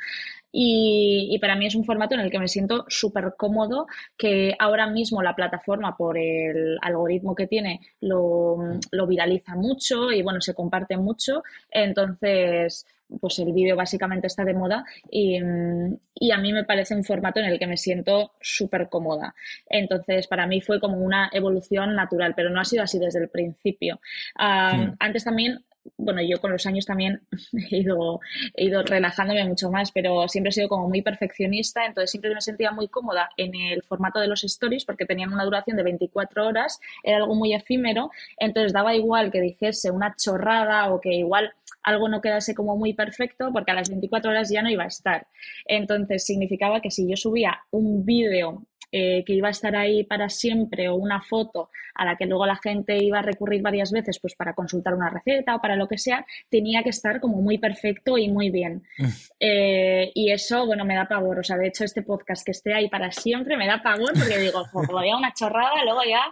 Y, y para mí es un formato en el que me siento súper cómodo, que ahora mismo la plataforma, por el algoritmo que tiene, lo, lo viraliza mucho y bueno, se comparte mucho. Entonces, pues el vídeo básicamente está de moda y, a mí me parece un formato en el que me siento súper cómoda. Entonces, para mí fue como una evolución natural, pero no ha sido así desde el principio. Hmm. Antes también bueno, yo con los años también <laughs> he ido, he ido relajándome mucho más, pero siempre he sido como muy perfeccionista, entonces siempre me sentía muy cómoda en el formato de los stories porque tenían una duración de 24 horas, era algo muy efímero, entonces daba igual que dijese una chorrada o que igual algo no quedase como muy perfecto porque a las 24 horas ya no iba a estar. Entonces significaba que si yo subía un vídeo eh, que iba a estar ahí para siempre o una foto a la que luego la gente iba a recurrir varias veces pues para consultar una receta o para lo que sea, tenía que estar como muy perfecto y muy bien. Mm. Eh, y eso, bueno, me da pavor. O sea, de hecho, este podcast que esté ahí para siempre me da pavor porque digo, como había una chorrada, luego ya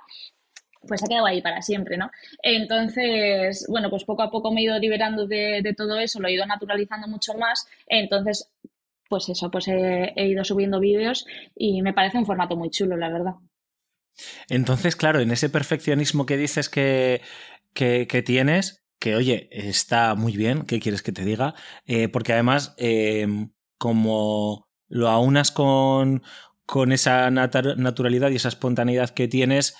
pues ha quedado ahí para siempre, ¿no? Entonces, bueno, pues poco a poco me he ido liberando de, todo eso, lo he ido naturalizando mucho más, entonces, pues eso, pues he, ido subiendo vídeos y me parece un formato muy chulo, la verdad. Entonces, claro, en ese perfeccionismo que dices que, que, tienes, que oye, está muy bien, ¿qué quieres que te diga? Eh, porque además, eh, como lo aunas con, con esa naturalidad y esa espontaneidad que tienes,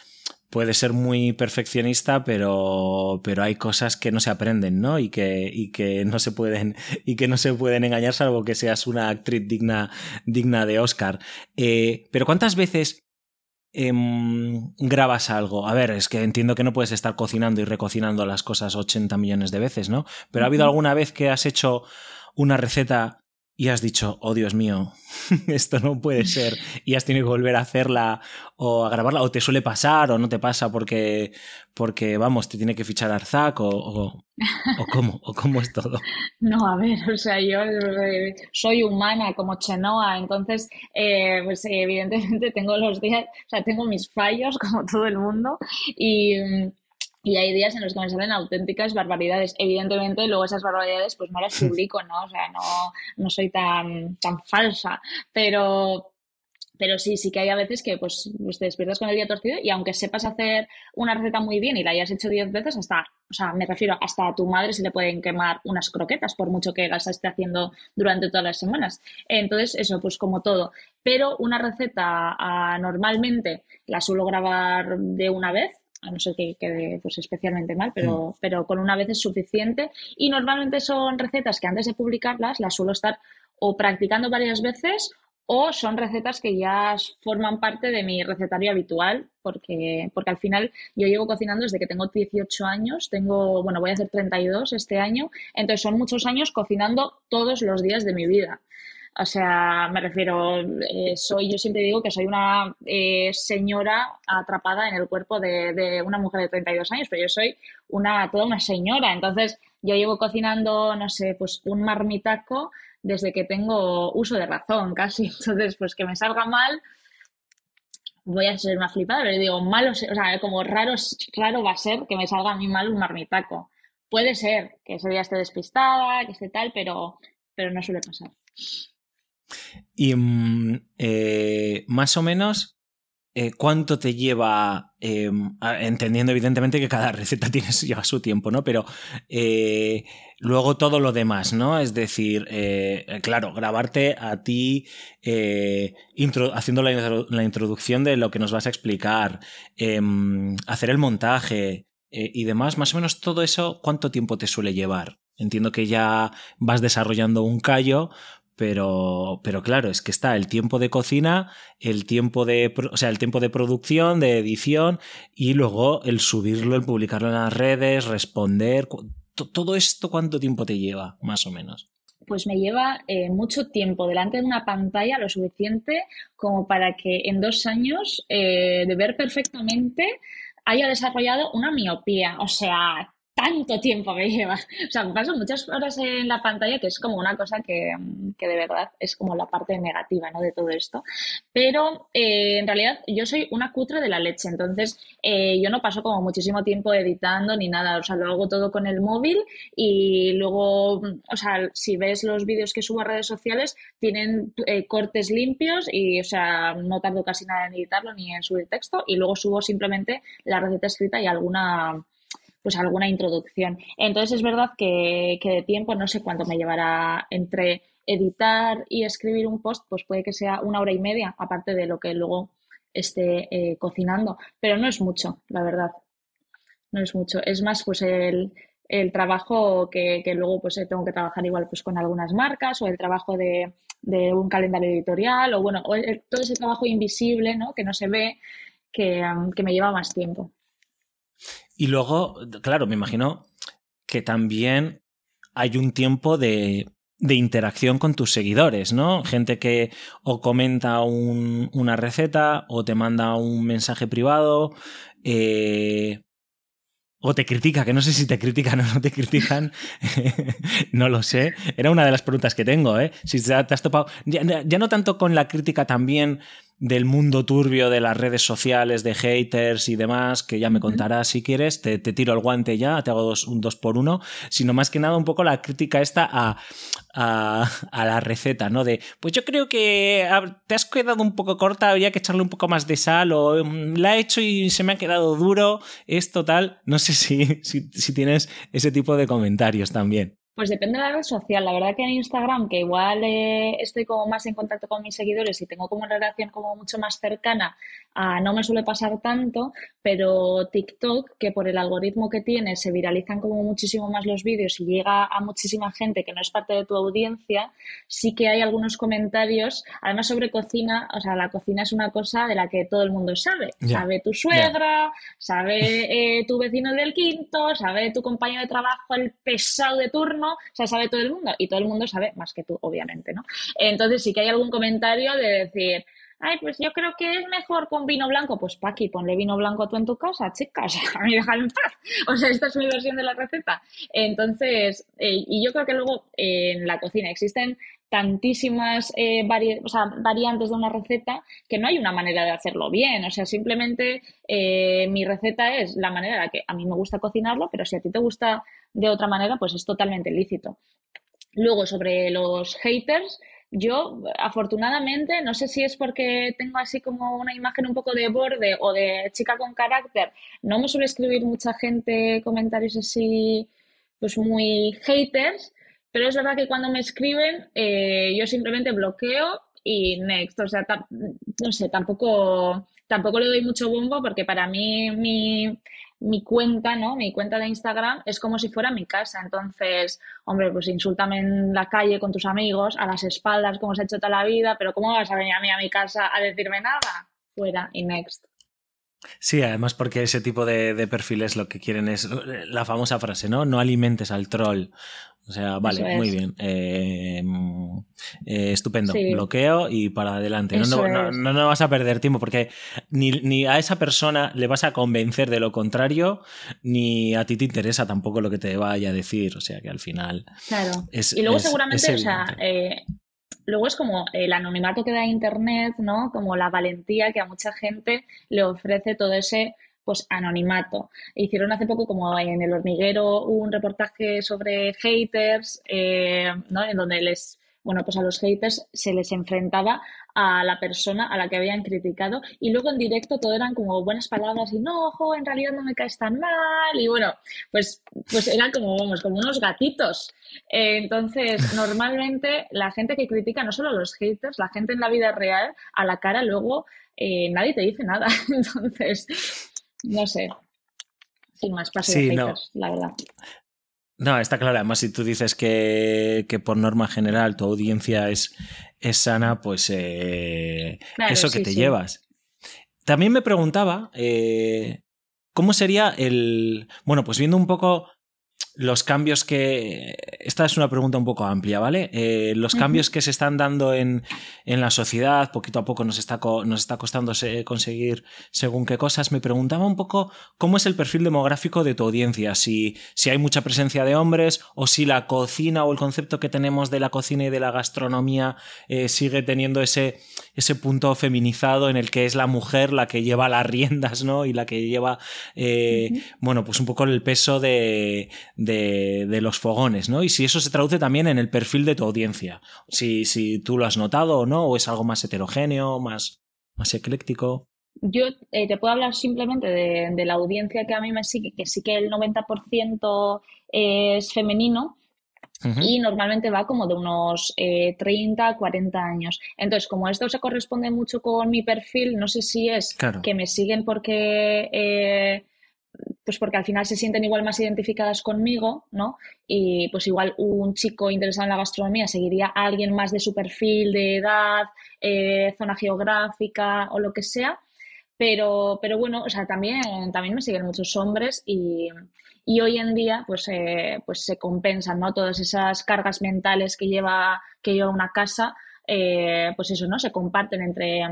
puede ser muy perfeccionista, pero, pero hay cosas que no se aprenden, ¿no? Y que, y que no se pueden, y que no se pueden engañar, salvo que seas una actriz digna, digna de Oscar. Eh, pero ¿cuántas veces em, grabas algo? A ver, es que entiendo que no puedes estar cocinando y recocinando las cosas 80 millones de veces, ¿no? Pero ¿ha habido alguna vez que has hecho una receta y has dicho, oh Dios mío, <laughs> esto no puede ser, y has tenido que volver a hacerla o a grabarla, o te suele pasar o no te pasa porque, porque vamos, te tiene que fichar Arzac o, o, cómo, o cómo es todo. <laughs> No, a ver, o sea, yo eh, soy humana como Chenoa, entonces, eh, pues evidentemente <laughs> tengo los días, o sea, tengo mis fallos como todo el mundo y y hay días en los que me salen auténticas barbaridades. Evidentemente, luego esas barbaridades pues no las <laughs> publico, ¿no? O sea, no, no soy tan, tan falsa. Pero, pero sí, sí que hay a veces que pues, pues, te despiertas con el día torcido y aunque sepas hacer una receta muy bien y la hayas hecho diez veces, hasta, o sea, me refiero, hasta a tu madre se le pueden quemar unas croquetas, por mucho que las esté haciendo durante todas las semanas. Entonces, eso, pues como todo. Pero una receta ah, normalmente la suelo grabar de una vez, a no ser que quede pues, especialmente mal, pero, mm. pero con una vez es suficiente. Y normalmente son recetas que antes de publicarlas las suelo estar o practicando varias veces o son recetas que ya forman parte de mi recetario habitual, porque, porque al final yo llevo cocinando desde que tengo 18 años, tengo, bueno, voy a hacer 32 este año, entonces son muchos años cocinando todos los días de mi vida. O sea, me refiero, eh, soy, yo siempre digo que soy una eh, señora atrapada en el cuerpo de, de, una mujer de 32 años, pero yo soy una, toda una señora. Entonces, yo llevo cocinando, no sé, pues un marmitaco desde que tengo uso de razón casi. <laughs> Entonces, pues que me salga mal, voy a ser una flipada, pero digo, malo, o sea, como raro, raro va a ser que me salga a mí mal un marmitaco. Puede ser que ese día esté despistada, que esté tal, pero, pero no suele pasar. Y mm, eh, más o menos, eh, cuánto te lleva, eh, entendiendo evidentemente que cada <laughs> receta tiene, lleva su tiempo, ¿no? Pero luego todo lo demás, ¿no? Es decir, claro, grabarte a ti haciendo la, introducción de lo que nos vas a explicar, em, hacer el montaje y demás, más o menos todo eso, ¿cuánto tiempo te suele llevar? Entiendo que ya vas desarrollando un callo, pero, pero claro, es que está el tiempo de cocina, el tiempo de, o sea, el tiempo de producción, de edición y luego el subirlo, el publicarlo en las redes, responder. Todo esto, ¿cuánto tiempo te lleva, más o menos? Pues me lleva eh, mucho tiempo delante de una pantalla, lo suficiente como para que en dos años eh, de ver perfectamente haya desarrollado una miopía. O sea, tanto tiempo me lleva. O sea, paso muchas horas en la pantalla, que es como una cosa que, que de verdad es como la parte negativa ¿no? de todo esto. Pero eh, en realidad yo soy una cutre de la leche, entonces eh, yo no paso como muchísimo tiempo editando ni nada. O sea, lo hago todo con el móvil y luego, o sea, si ves los vídeos que subo a redes sociales, tienen eh, cortes limpios y, o sea, no tardo casi nada en editarlo ni en subir texto y luego subo simplemente la receta escrita y alguna pues alguna introducción. Entonces es verdad que, de tiempo no sé cuánto me llevará entre editar y escribir un post, pues puede que sea una hora y media, aparte de lo que luego esté eh, cocinando, pero no es mucho, la verdad. No es mucho. Es más, pues el, trabajo que, luego pues eh, tengo que trabajar igual pues con algunas marcas o el trabajo de, un calendario editorial o bueno, todo ese trabajo invisible, ¿no? Que no se ve, que me lleva más tiempo. Y luego, claro, me imagino que también hay un tiempo de, de interacción con tus seguidores, ¿no? Gente que o comenta una receta o te manda un mensaje privado. Eh, o te critica, que no sé si te critican o no te critican, <laughs> no lo sé. Era una de las preguntas que tengo, ¿eh? Si te has topado, ya, ya, no tanto con la crítica también del mundo turbio de las redes sociales, de haters y demás, que ya me contarás si quieres, te, tiro el guante ya, te hago dos, un dos por uno, sino más que nada un poco la crítica esta a, a, la receta, ¿no? De, pues yo creo que te has quedado un poco corta, habría que echarle un poco más de sal, o mm, la he hecho y se me ha quedado duro, esto tal, no sé si, <laughs> si, si tienes ese tipo de comentarios también. Pues depende de la red social. La verdad que en Instagram, que igual eh, estoy como más en contacto con mis seguidores y tengo como una relación como mucho más cercana, no me suele pasar tanto, pero TikTok, que por el algoritmo que tiene se viralizan como muchísimo más los vídeos y llega a muchísima gente que no es parte de tu audiencia, sí que hay algunos comentarios, además sobre cocina, o sea, la cocina es una cosa de la que todo el mundo sabe. sabe tu suegra, sabe eh, tu vecino del quinto, sabe tu compañero de trabajo, el pesado de turno o sea, sabe todo el mundo y todo el mundo sabe más que tú, obviamente, ¿no? Entonces sí que hay algún comentario de decir, ay, pues yo creo que es mejor con vino blanco. Pues Paqui, ponle vino blanco tú en tu casa, chicas, <laughs> a mí déjalo en paz. O sea, esta es mi versión de la receta. Entonces, eh, y yo creo que luego en la cocina existen tantísimas eh, variantes de una receta que no hay una manera de hacerlo bien. O sea, simplemente eh, mi receta es la manera en la que a mí me gusta cocinarlo, pero si a ti te gusta de otra manera, pues es totalmente lícito. Luego, sobre los haters, yo, afortunadamente, no sé si es porque tengo así como una imagen un poco de borde o de chica con carácter, no me suele escribir mucha gente comentarios así, pues muy haters, pero es verdad que cuando me escriben, eh, yo simplemente bloqueo y next. O sea, no sé, tampoco, tampoco le doy mucho bombo porque para mí mi, mi cuenta, ¿no? Mi cuenta de Instagram es como si fuera mi casa. Entonces, hombre, pues insúltame en la calle con tus amigos, a las espaldas, como se ha hecho toda la vida, pero ¿cómo vas a venir a mí a mi casa a decirme nada? Fuera y next. Sí, además porque ese tipo de, de, perfiles lo que quieren es la famosa frase, ¿no? No alimentes al troll. O sea, vale, muy bien. Eh, eh, estupendo. Bloqueo y para adelante. No no, no, no, vas a perder tiempo porque ni, ni, a esa persona le vas a convencer de lo contrario, ni a ti te interesa tampoco lo que te vaya a decir. O sea que al final. Claro. y luego seguramente, o sea, eh, luego es como el anonimato que da Internet, ¿no? Como la valentía que a mucha gente le ofrece todo ese pues anonimato. Hicieron hace poco como en el hormiguero un reportaje sobre haters, eh, ¿no? En donde les, bueno, pues a los haters se les enfrentaba a la persona a la que habían criticado y luego en directo todo eran como buenas palabras y no, ojo, en realidad no me caes tan mal y bueno, pues, pues eran como, vamos, como unos gatitos. Eh, entonces, <laughs> normalmente la gente que critica, no solo los haters, la gente en la vida real, a la cara luego eh, nadie te dice nada. <laughs> Entonces, no sé. Sin más pasos sí, no. la verdad. No, está claro. Además, si tú dices que, que por norma general tu audiencia es, es sana, pues eh, eso que te llevas. También me preguntaba eh, cómo sería el. Bueno, pues viendo un poco los cambios que... Esta es una pregunta un poco amplia, ¿vale? Eh, los cambios que se están dando en, en, la sociedad, poquito a poco nos está, nos está costando conseguir según qué cosas. Me preguntaba un poco cómo es el perfil demográfico de tu audiencia, si, si hay mucha presencia de hombres o si la cocina o el concepto que tenemos de la cocina y de la gastronomía eh, sigue teniendo ese, ese punto feminizado en el que es la mujer la que lleva las riendas, ¿no? Y la que lleva, eh, bueno, pues un poco el peso de de, los fogones, ¿no? Y si eso se traduce también en el perfil de tu audiencia. Si, si tú lo has notado o no, o es algo más heterogéneo, más, más ecléctico. Yo eh, te puedo hablar simplemente de, la audiencia que a mí me sigue, que sí que el 90% es femenino, y normalmente va como de unos 30 a 40 años. Entonces, como esto se corresponde mucho con mi perfil, no sé si es que me siguen porque eh, pues porque al final se sienten igual más identificadas conmigo, ¿no? Y pues igual un chico interesado en la gastronomía seguiría a alguien más de su perfil, de edad, eh, zona geográfica o lo que sea. Pero, pero bueno, o sea, también, también me siguen muchos hombres y, hoy en día pues, eh, pues se compensan, ¿no? Todas esas cargas mentales que lleva, que lleva una casa, eh, pues eso, ¿no? Se comparten entre,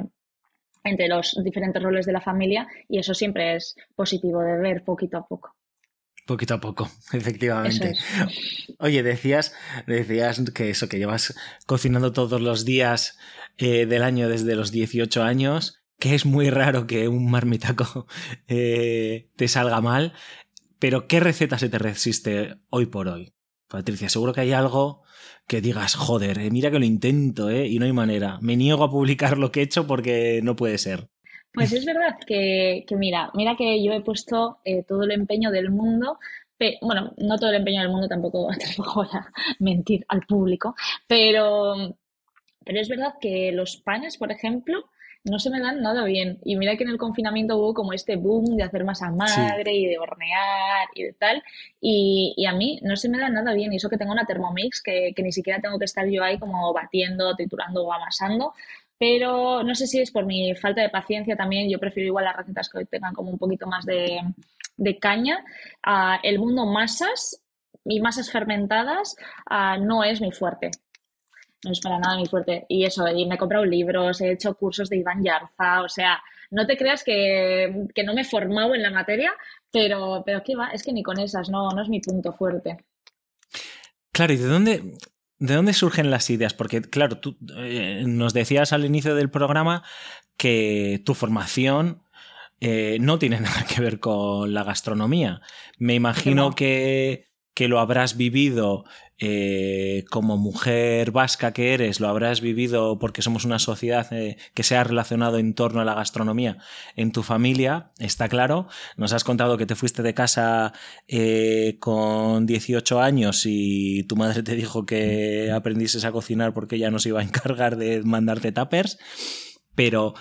entre los diferentes roles de la familia y eso siempre es positivo de ver poquito a poco. Poquito a poco, <laughs> efectivamente. Oye, decías, decías que eso, que llevas cocinando todos los días eh, del año desde los 18 años, que es muy raro que un marmitaco <laughs> eh, te salga mal, pero ¿qué receta se te resiste hoy por hoy? Patricia, seguro que hay algo que digas, joder, eh, mira que lo intento, ¿eh? Y no hay manera. Me niego a publicar lo que he hecho porque no puede ser. Pues es <laughs> verdad que, mira, mira que yo he puesto eh, todo el empeño del mundo, bueno, no todo el empeño del mundo tampoco, <laughs> tampoco voy a mentir al público, pero, pero es verdad que los panes, por ejemplo, no se me dan nada bien. Y mira que en el confinamiento hubo como este boom de hacer masa madre y de hornear y de tal. Y, y, a mí no se me da nada bien. Y eso que tengo una Thermomix que, que ni siquiera tengo que estar yo ahí como batiendo, triturando o amasando. Pero no sé si es por mi falta de paciencia también. Yo prefiero igual las recetas que tengan como un poquito más de, de caña. Uh, el mundo masas y masas fermentadas uh, no es mi fuerte no es para nada muy fuerte. Y eso, y me he comprado libros, he hecho cursos de Iván Yarza, o sea, no te creas que, no me he formado en la materia, pero, pero ¿qué va? Es que ni con esas, no, no es mi punto fuerte. Claro, ¿y de dónde, de dónde surgen las ideas? Porque, claro, tú eh, nos decías al inicio del programa que tu formación eh, no tiene <laughs> nada que ver con la gastronomía. Me imagino que que lo habrás vivido eh, como mujer vasca que eres, lo habrás vivido porque somos una sociedad eh, que se ha relacionado en torno a la gastronomía en tu familia, está claro. Nos has contado que te fuiste de casa eh, con 18 años y tu madre te dijo que aprendieses a cocinar porque ella nos iba a encargar de mandarte tuppers, pero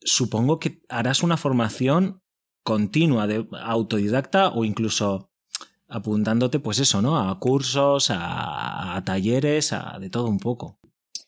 supongo que harás una formación continua de autodidacta o incluso apuntándote, pues eso, ¿no? A cursos, a, talleres, a de todo un poco.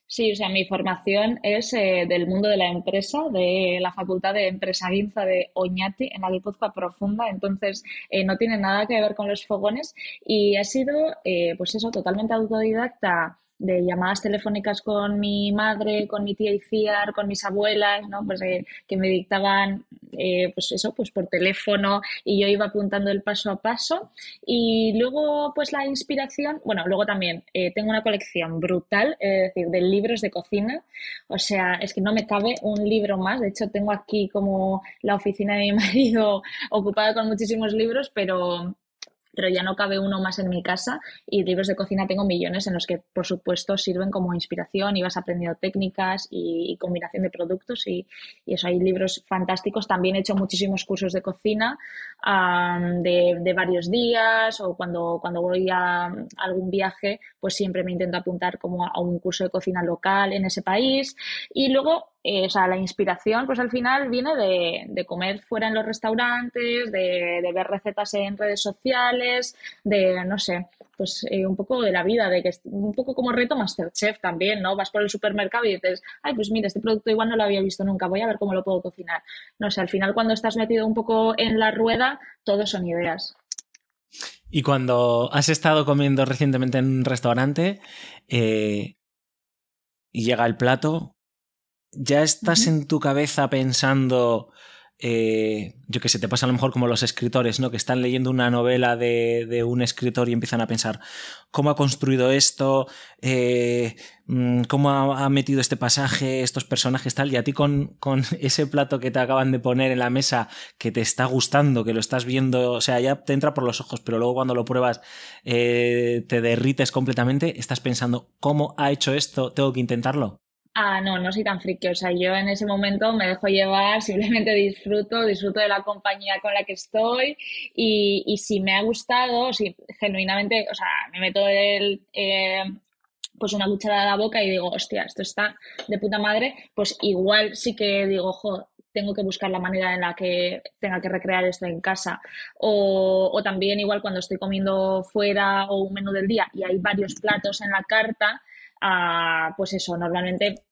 Sí, o sea, mi formación es eh, del mundo de la empresa, de la Facultad de Empresa Guinza de Oñati, en Guipúzcoa Profunda, entonces eh, no tiene nada que ver con los fogones y ha sido, eh, pues eso, totalmente autodidacta de llamadas telefónicas con mi madre, con mi tía Iciar, con mis abuelas, ¿no? Pues eh, que me dictaban, eh, pues eso, pues por teléfono y yo iba apuntando el paso a paso. Y luego, pues la inspiración, bueno, luego también eh, tengo una colección brutal, es decir, de libros de cocina. O sea, es que no me cabe un libro más. De hecho, tengo aquí como la oficina de mi <laughs> marido ocupada con muchísimos libros, pero pero ya no cabe uno más en mi casa y libros de cocina tengo millones en los que, por supuesto, sirven como inspiración y vas aprendiendo técnicas y, combinación de productos y, eso, hay libros fantásticos. También he hecho muchísimos cursos de cocina de, varios días o cuando, cuando voy a algún viaje, pues siempre me intento apuntar como a un curso de cocina local en ese país y luego eh, o sea, la inspiración, pues al final viene de, comer fuera en los restaurantes, de, ver recetas en redes sociales, de, no sé, pues eh, un poco de la vida, de que es un poco como reto Masterchef también, ¿no? Vas por el supermercado y dices, ay, pues mira, este producto igual no lo había visto nunca, voy a ver cómo lo puedo cocinar. No sé, al final cuando estás metido un poco en la rueda, todo son ideas. Y cuando has estado comiendo recientemente en un restaurante eh, y llega el plato, ya estás en tu cabeza pensando, eh, yo que sé, te pasa a lo mejor como los escritores, ¿no? Que están leyendo una novela de, un escritor y empiezan a pensar cómo ha construido esto, eh, mm, cómo ha, metido este pasaje, estos personajes, tal, y a ti con, con, <laughs> ese plato que te acaban de poner en la mesa, que te está gustando, que lo estás viendo, o sea, ya te entra por los ojos, pero luego cuando lo pruebas eh, te derrites completamente, estás pensando, ¿cómo ha hecho esto? ¿Tengo que intentarlo? Ah, no, no soy tan friki. O sea, yo en ese momento me dejo llevar, <laughs> simplemente disfruto, disfruto de la compañía con la que estoy y, y si me ha gustado, si genuinamente, o sea, me meto el, eh, pues una cucharada a la boca y digo, hostia, esto está de puta madre, pues igual sí que digo, jo, tengo que buscar la manera en la que tenga que recrear esto en casa. O, o, también igual cuando estoy comiendo fuera o un menú del día y hay varios platos en la carta, ah, pues eso, normalmente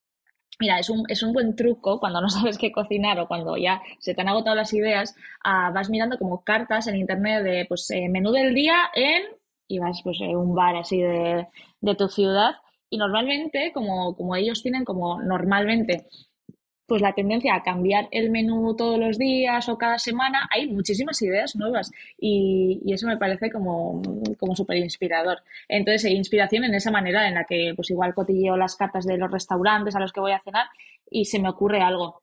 Mira, es un, es un buen truco cuando no <laughs> sabes qué cocinar o cuando ya se te han agotado las ideas, ah, vas mirando como cartas en internet de pues eh, menú del día en y vas pues un bar así de, de tu ciudad. Y normalmente como, como ellos tienen como normalmente pues la tendencia a cambiar el menú todos los días o cada semana, hay muchísimas ideas nuevas y, eso me parece como, como súper inspirador. Entonces, hay inspiración en esa manera en la que pues igual cotilleo las cartas de los restaurantes a los que voy a cenar y se me ocurre algo.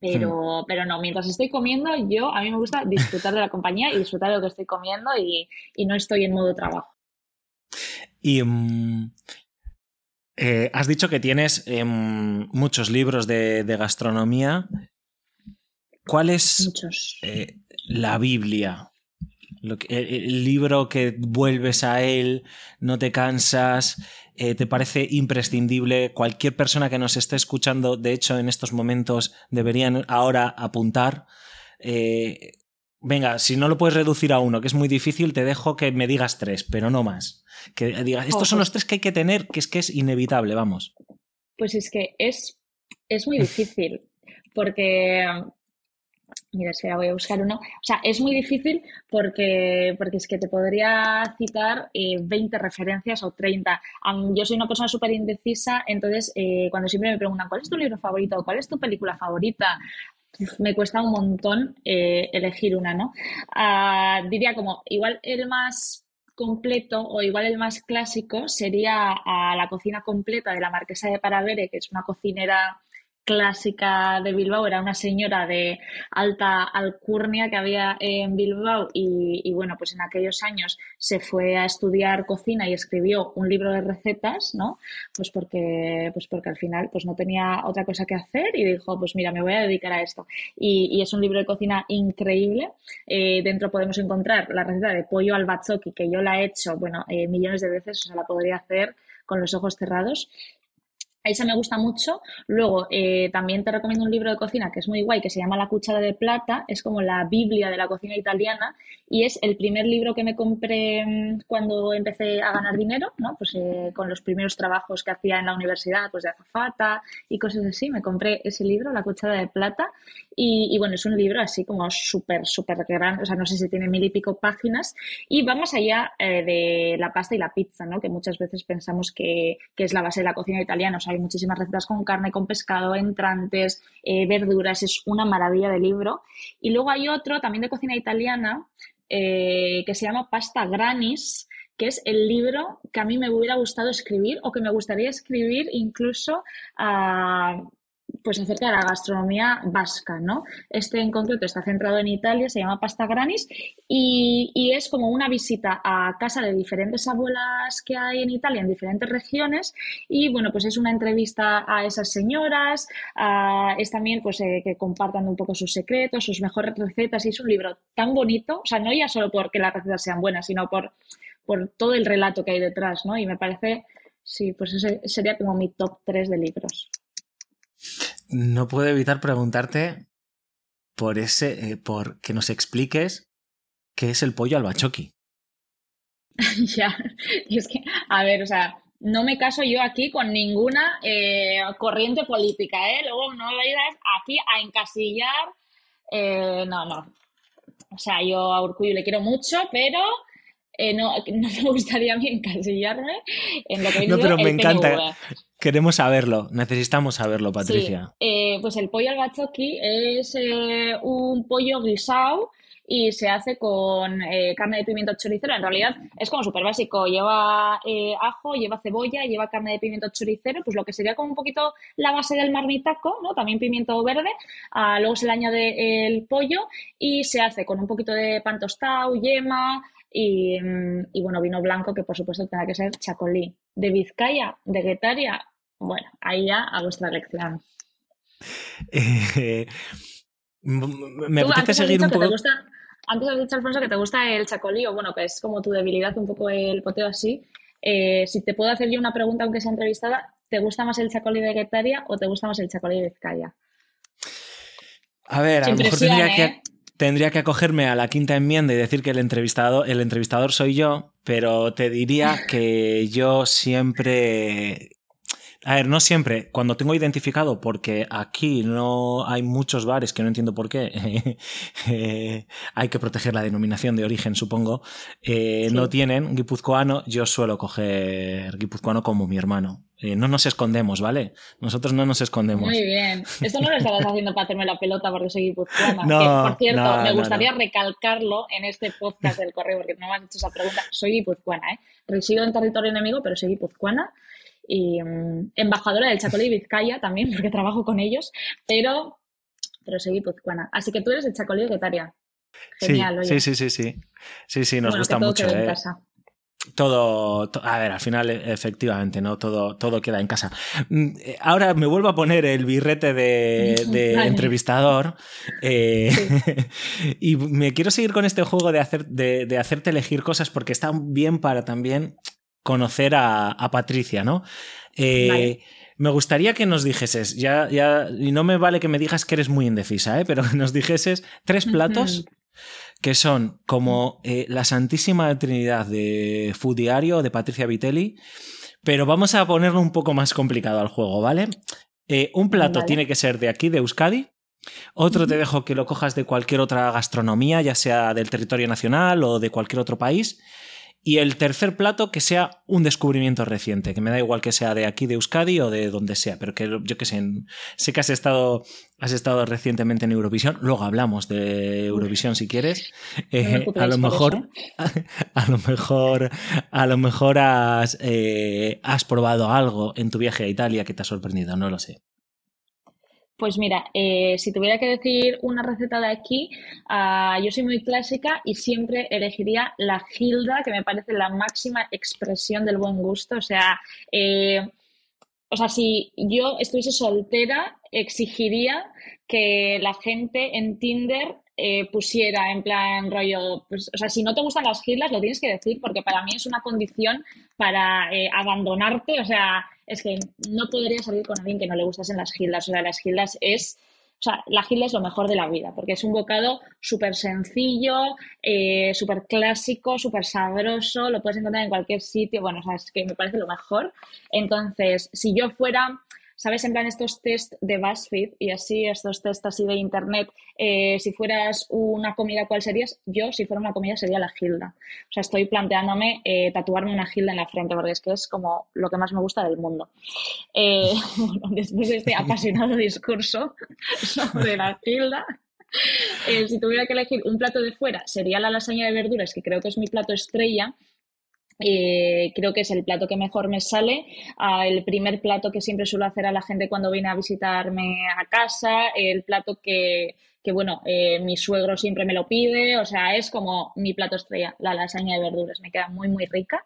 Pero, pero no, mientras estoy comiendo, yo a mí me gusta disfrutar de la compañía y disfrutar de lo que estoy comiendo y, no estoy en modo trabajo. Y, mm, eh, has dicho que tienes em, muchos libros de, gastronomía. ¿Cuál es eh, la Biblia? el, libro que vuelves a él, no te cansas, eh, te parece imprescindible. Cualquier persona que nos esté escuchando, de hecho, en estos momentos, deberían ahora apuntar. Venga, si no lo puedes reducir a uno, que es muy difícil, te dejo que me digas tres, pero no más. Que digas, estos son los tres que hay que tener, que es que es inevitable, vamos. Pues es que es, es muy difícil, porque Mira, si voy a buscar uno. O sea, es muy difícil porque, porque es que te podría citar 20 eh, referencias o 30. yo soy una persona súper indecisa, entonces eh, cuando siempre me preguntan cuál es tu libro favorito o cuál es tu película favorita, me cuesta un montón eh, elegir una, ¿no? Ah, diría como, igual el más completo o igual el más clásico sería a la cocina completa de la marquesa de Paravere, que es una cocinera clásica de Bilbao, era una señora de alta alcurnia que había en Bilbao y, bueno, pues en aquellos años se fue a estudiar cocina y escribió un libro de recetas, ¿no? Pues porque, pues porque al final pues no tenía otra cosa que hacer y dijo, pues mira, me voy a dedicar a esto. Y, es un libro de cocina increíble. Eh, dentro podemos encontrar la receta de pollo al bachoqui, que yo la he hecho, bueno, eh, millones de veces, o sea, la podría hacer con los ojos cerrados. Esa me gusta mucho. Luego, eh, también te recomiendo un libro de cocina que es muy guay, que se llama La cuchara de plata. Es como la Biblia de la cocina italiana y es el primer libro que me compré mm, cuando empecé a ganar dinero, ¿no? Pues eh, con los primeros trabajos que hacía en la universidad, pues de azafata y cosas así. Me compré ese libro, La cuchara de plata. Y, bueno, es un libro así como súper, súper grande. O sea, no sé si tiene mil y pico páginas. Y va más allá eh, de la pasta y la pizza, ¿no? Que muchas veces pensamos que, que es la base de la cocina italiana. Hay muchísimas recetas con carne, con pescado, entrantes, eh, verduras, es una maravilla de libro. Y luego hay otro también de cocina italiana eh, que se llama Pasta Granis, que es el libro que a mí me hubiera gustado escribir o que me gustaría escribir incluso a pues acerca de la gastronomía vasca, ¿no? Este en concreto está centrado en Italia, se llama Pasta Granis y, es como una visita a casa de diferentes abuelas que hay en Italia, en diferentes regiones y bueno, pues es una entrevista a esas señoras, es también pues eh, que compartan un poco sus secretos, sus mejores recetas y es un libro tan bonito, o sea, no ya solo porque las recetas sean buenas, sino por, por todo el relato que hay detrás, ¿no? Y me parece, sí, pues ese sería como mi top 3 de libros no puedo evitar preguntarte por ese, eh, por que nos expliques qué es el pollo al bachoqui. <laughs> ya, y es que, a ver, o sea, no me caso yo aquí con ninguna eh, corriente política, ¿eh? Luego no vayas aquí a encasillar, eh, no, no. O sea, yo a Urcuyo le quiero mucho, pero no, <laughs> no me gustaría a mí encasillarme en lo que No, pero me encanta. Queremos saberlo, necesitamos saberlo, Patricia. Eh, pues el pollo al bachoqui es eh, un pollo guisado y se hace con eh, carne de pimiento choricero. En realidad es como súper básico. Lleva ajo, lleva cebolla, lleva carne de pimiento choricero, pues lo que sería como un poquito la base del marmitaco, ¿no? También pimiento verde. Ah, luego se le añade el pollo y se hace con un poquito de pan tostado, yema, y, mm, y, bueno, vino blanco que por supuesto tendrá que ser chacolí. De Vizcaya, de Guetaria, bueno, ahí ya a vuestra elección. Eh, me apetece seguir un poco. antes has dicho, Alfonso, que te gusta el chacolío, bueno, que es como tu debilidad, un poco el poteo así. Eh, si te puedo hacer yo una pregunta, aunque sea entrevistada, ¿te gusta más el chacolí de Guetaria o te gusta más el chacolí de Vizcaya? A ver, a lo mejor tendría que, ¿eh? Tendría que acogerme a la quinta enmienda y decir que el entrevistado, el entrevistador soy yo, pero te diría que yo siempre a ver, no siempre. Cuando tengo identificado, porque aquí no hay muchos bares que no entiendo por qué, <laughs> eh, hay que proteger la denominación de origen, supongo, eh, no tienen guipuzcoano, yo suelo coger guipuzcoano como mi hermano. Eh, no nos escondemos, ¿vale? Nosotros no nos escondemos. Muy bien. Esto no lo estabas haciendo para hacerme la pelota porque soy guipuzcoana. <laughs> No, por cierto, me gustaría recalcarlo en este podcast del correo porque no me has hecho esa pregunta. Soy guipuzcoana, ¿eh? Resido en territorio enemigo, pero soy guipuzcoana y mm, embajadora del Chacolí Vizcaya también, <laughs> porque trabajo con ellos, pero, pero soy guipuzcoana. Así que tú eres el Chacolí de Genial, sí, sí, sí, sí, sí, sí, nos gusta mucho. Eh. Todo, a ver, al final efectivamente, ¿no? Todo, todo queda en casa. Mm, eh, ahora me vuelvo a poner el birrete de, <laughs> entrevistador eh, <laughs> y me quiero seguir con este juego de, hacer, de, de, hacerte elegir cosas porque está bien para también conocer a, Patricia, ¿no? Eh, me gustaría que nos dijeses, ya, ya, y no me vale que me digas que eres muy indecisa, ¿eh? pero que nos dijeses tres platos que son como eh, la Santísima Trinidad de Food Diario de Patricia Vitelli, pero vamos a ponerlo un poco más complicado al juego, ¿vale? un plato tiene que ser de aquí, de Euskadi. Otro te dejo que lo cojas de cualquier otra gastronomía, ya sea del territorio nacional o de cualquier otro país. Y el tercer plato que sea un descubrimiento reciente, que me da igual que sea de aquí de Euskadi o de donde sea, pero que yo que sé, sé que has estado, has estado recientemente en Eurovisión, luego hablamos de Eurovisión si quieres. Eh, a lo mejor, <laughs> a, lo mejor, a lo mejor has, eh, has probado algo en tu viaje a Italia que te ha sorprendido, no lo sé. Pues mira, eh, si tuviera que decir una receta de aquí, ah, yo soy muy clásica y siempre elegiría la Gilda, que me parece la máxima expresión del buen gusto. O sea, eh, o sea, si yo estuviese soltera, exigiría que la gente en Tinder eh, pusiera en plan rollo, pues, o sea, si no te gustan las gildas, lo tienes que decir, porque para mí es una condición para abandonarte, o sea, es que no podría salir con alguien que no le gustasen las gildas. O sea, las gildas es. O sea, la gilda es lo mejor de la vida, porque es un bocado súper sencillo, eh, súper clásico, súper sabroso, lo puedes encontrar en cualquier sitio. Bueno, o sea, es que me parece lo mejor. Entonces, si yo fuera ¿sabes? En plan estos test de BuzzFeed y así, estos test así de internet, eh, si fueras una comida, ¿cuál serías? Yo, si fuera una comida, sería la gilda. O sea, estoy planteándome eh, tatuarme una gilda en la frente porque es que es como lo que más me gusta del mundo. Eh, <laughs> después de este apasionado discurso <laughs> sobre la gilda, si tuviera que elegir un plato de fuera, sería la lasaña de verduras, que creo que es mi plato estrella, eh, creo que es el plato que mejor me sale, ah, el primer plato que siempre suelo hacer a la gente cuando viene a visitarme a casa, el plato que, bueno, eh, mi suegro siempre me lo pide, o sea, es como mi plato estrella, la lasaña de verduras, me queda muy, muy rica.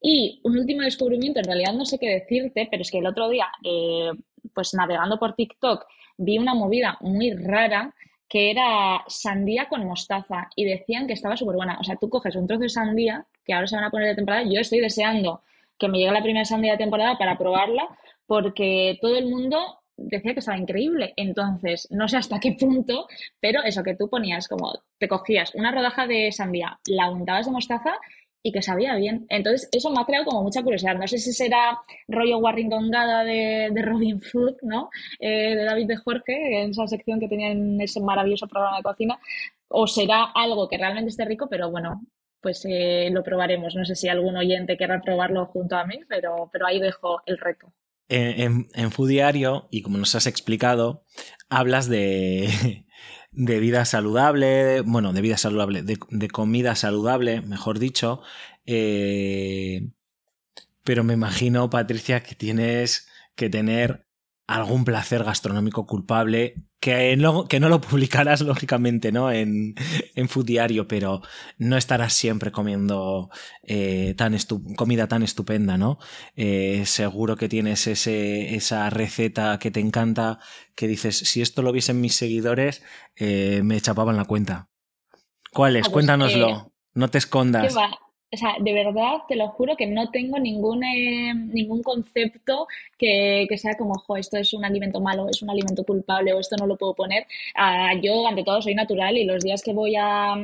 Y un último descubrimiento, en realidad no sé qué decirte, pero es que el otro día, eh, pues navegando por TikTok, vi una movida muy rara que era sandía con mostaza y decían que estaba súper buena. O sea, tú coges un trozo de sandía, que ahora se van a poner de temporada, yo estoy deseando que me llegue la primera sandía de temporada para probarla, porque todo el mundo decía que estaba increíble. Entonces, no sé hasta qué punto, pero eso que tú ponías como, te cogías una rodaja de sandía, la untabas de mostaza y que sabía bien. Entonces, eso me ha creado como mucha curiosidad. No sé si será rollo Warrington Gada de, de Robin Food, ¿no? Eh, de David de Jorge, en esa sección que tenía en ese maravilloso programa de cocina, o será algo que realmente esté rico, pero bueno, pues eh, lo probaremos. No sé si algún oyente querrá probarlo junto a mí, pero, pero ahí dejo el reto. En, en, en Diario, y como nos has explicado, hablas de, de vida saludable, bueno, de vida saludable, de, comida saludable, mejor dicho. Eh, pero me imagino, Patricia, que tienes que tener algún placer gastronómico culpable que no, que no lo <laughs> publicarás lógicamente ¿no? en, en Food Diario, pero no estarás siempre comiendo eh, tan comida tan estupenda, ¿no? Eh, seguro que tienes ese, esa receta que te encanta, que dices, si esto lo viesen mis seguidores, eh, me chapaban la cuenta. ¿Cuál es? Ah, pues, Cuéntanoslo. no te escondas. O sea, de verdad, te lo juro que no tengo ningún, eh, ningún concepto que, sea como, esto es un alimento malo, es un alimento culpable o esto no lo puedo poner. Ah, yo, ante todo, soy natural y los días que voy a,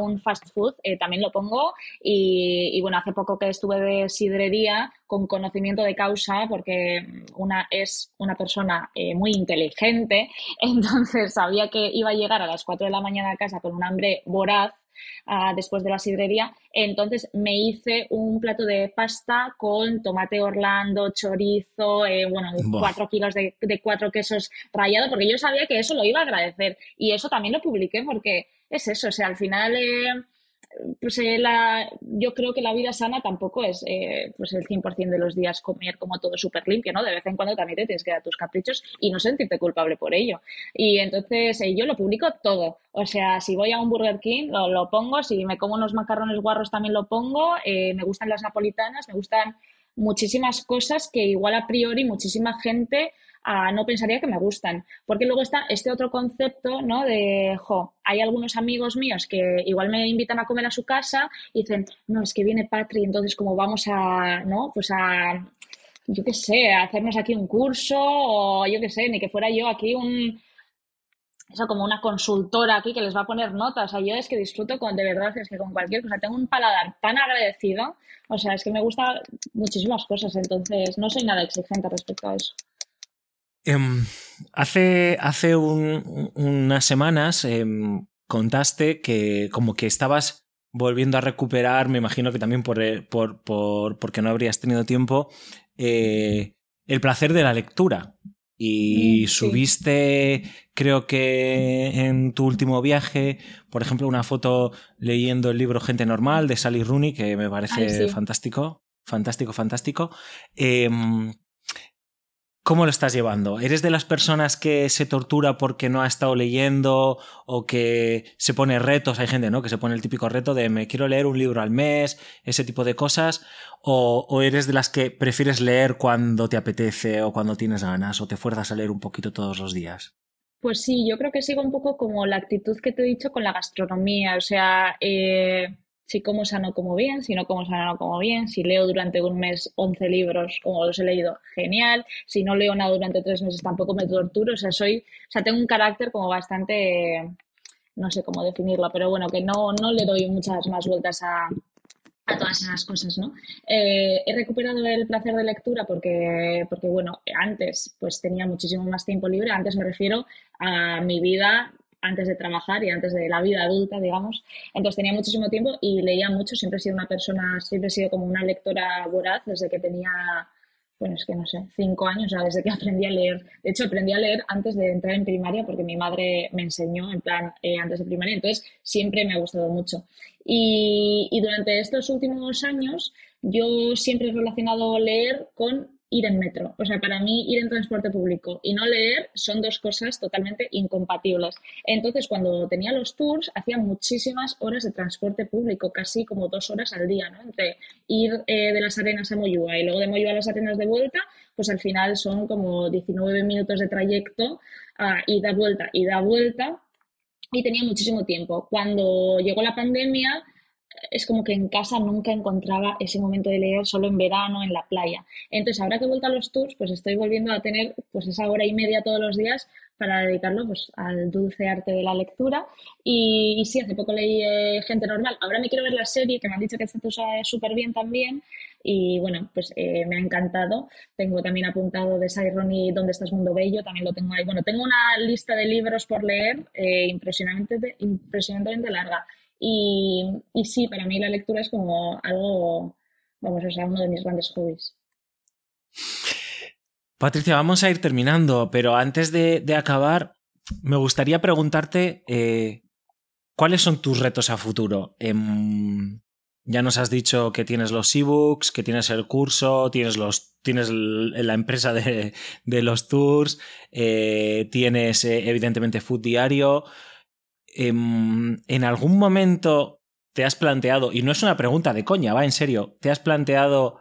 un fast food eh, también lo pongo. Y, bueno, hace poco que estuve de sidrería con conocimiento de causa, porque una es una persona eh, muy inteligente, <laughs> entonces sabía que iba a llegar a las 4 de la mañana a casa con un hambre voraz después de la sidrería. Entonces me hice un plato de pasta con tomate orlando, chorizo, eh, bueno, cuatro kilos de, cuatro quesos rayados, porque yo sabía que eso lo iba a agradecer. Y eso también lo publiqué porque es eso, o sea, al final... Eh, pues eh, la, yo creo que la vida sana tampoco es eh, pues el 100% de los días comer como todo súper limpio, ¿no? De vez en cuando también te tienes que dar tus caprichos y no sentirte culpable por ello. Y entonces eh, yo lo publico todo. O sea, si voy a un Burger King, lo, lo pongo. Si me como unos macarrones guarros, también lo pongo. me gustan las napolitanas, me gustan muchísimas cosas que igual a priori muchísima gente no pensaría que me gustan. Porque luego está este otro concepto, ¿no? De, jo, hay algunos amigos míos que igual me invitan a comer a su casa y dicen, no, es que viene Patri, entonces como vamos a, ¿no? Pues a, yo qué sé, a hacernos aquí un curso o yo qué sé, ni que fuera yo aquí un, eso como una consultora aquí que les va a poner notas. O sea, yo es que disfruto con, de verdad, es que con cualquier cosa tengo un paladar tan agradecido. O sea, es que me gustan muchísimas cosas, entonces no soy nada exigente respecto a eso. Em, hace hace unas semanas em, contaste que como que estabas volviendo a recuperar, me imagino que también por, eh, por, por porque no habrías tenido tiempo, eh, el placer de la lectura. Y mm, subiste, creo que en tu último viaje, por ejemplo, una foto leyendo el libro Gente Normal de Sally Rooney, que me parece fantástico, fantástico, fantástico. Eh, ¿Cómo lo estás llevando? ¿Eres de las personas que se tortura porque no ha estado leyendo o que se pone retos? Hay gente, ¿no? Que se pone el típico reto de me quiero leer un libro al mes, ese tipo de cosas. O, eres de las que prefieres leer cuando te apetece o cuando tienes ganas o te fuerzas a leer un poquito todos los días? Pues sí, yo creo que sigo un poco como la actitud que te he dicho con la gastronomía. O sea, eh, si como sano como bien, si no como sano no como bien, si leo durante un mes 11 libros como los he leído, genial, si no leo nada durante tres meses tampoco me torturo, o sea, soy, o sea, tengo un carácter como bastante, no sé cómo definirlo, pero bueno, que no, no le doy muchas más vueltas a, a todas esas cosas, ¿no? Eh, he recuperado el placer de lectura porque, porque, bueno, antes pues tenía muchísimo más tiempo libre, antes me refiero a mi vida antes de trabajar y antes de la vida adulta, digamos. Entonces tenía muchísimo tiempo y leía mucho. Siempre he sido una persona, siempre he sido como una lectora voraz desde que tenía, bueno, es que no sé, cinco años, o sea, desde que <laughs> aprendí a leer. De hecho, aprendí a leer antes de entrar en primaria porque mi madre me enseñó, en plan, eh, antes de primaria. Entonces, siempre me ha gustado mucho. Y, y durante estos últimos años, yo siempre he relacionado leer con ir en metro. O sea, para mí ir en transporte público y no leer son dos cosas totalmente incompatibles. Entonces, cuando tenía los tours, hacía muchísimas horas de transporte público, casi como dos horas al día, ¿no? Entre ir eh, de las arenas a Moyúa y luego de Moyúa a las arenas de vuelta, pues al final son como 19 minutos de trayecto uh, ida, vuelta, ida, vuelta. Y tenía muchísimo tiempo. Cuando llegó la pandemia, es como que en casa nunca encontraba ese momento de leer solo en verano, en la playa. Entonces, ahora que he vuelto a los tours, pues estoy volviendo a tener pues esa hora y media todos los días para dedicarlo pues, al dulce arte de la lectura. Y, sí, hace poco leí eh, Gente Normal. Ahora me quiero ver la serie, que me han dicho que está súper bien también. Y bueno, pues eh, me ha encantado. Tengo también apuntado de Sairon y Dónde estás Mundo Bello, también lo tengo ahí. Bueno, tengo una lista de libros por leer eh, impresionantemente, impresionantemente larga. Y, sí, para mí la lectura es como algo, vamos, o sea, uno de mis grandes hobbies. Patricia, vamos a ir terminando, pero antes de, acabar, me gustaría preguntarte eh, cuáles son tus retos a futuro. Em, ya nos has dicho que tienes los ebooks, que tienes el curso, tienes los tienes la empresa de, los tours, eh, tienes eh, evidentemente Food Diario. Em, en algún momento te has planteado, y no es una pregunta de coña, va en serio, te has planteado,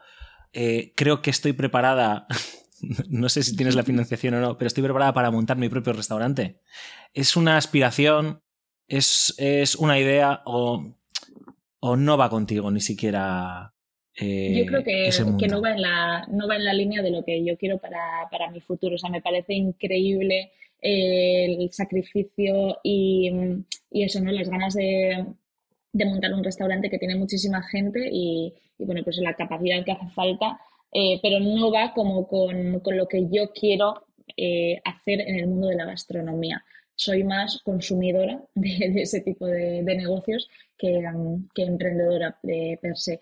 eh, creo que estoy preparada, <laughs> no sé si tienes la financiación o no, pero estoy preparada para montar mi propio restaurante. ¿Es una aspiración? ¿Es, es una idea? O, ¿O no va contigo ni siquiera? Eh, yo creo que, que, no, va en la, no va en la línea de lo que yo quiero para, para mi futuro. O sea, me parece increíble el sacrificio y, eso, ¿no? Las ganas de, montar un restaurante que tiene muchísima gente y, bueno, pues la capacidad que hace falta, eh, pero no va como con, lo que yo quiero eh, hacer en el mundo de la gastronomía. Soy más consumidora <laughs> de, ese tipo de, negocios que, que emprendedora de per se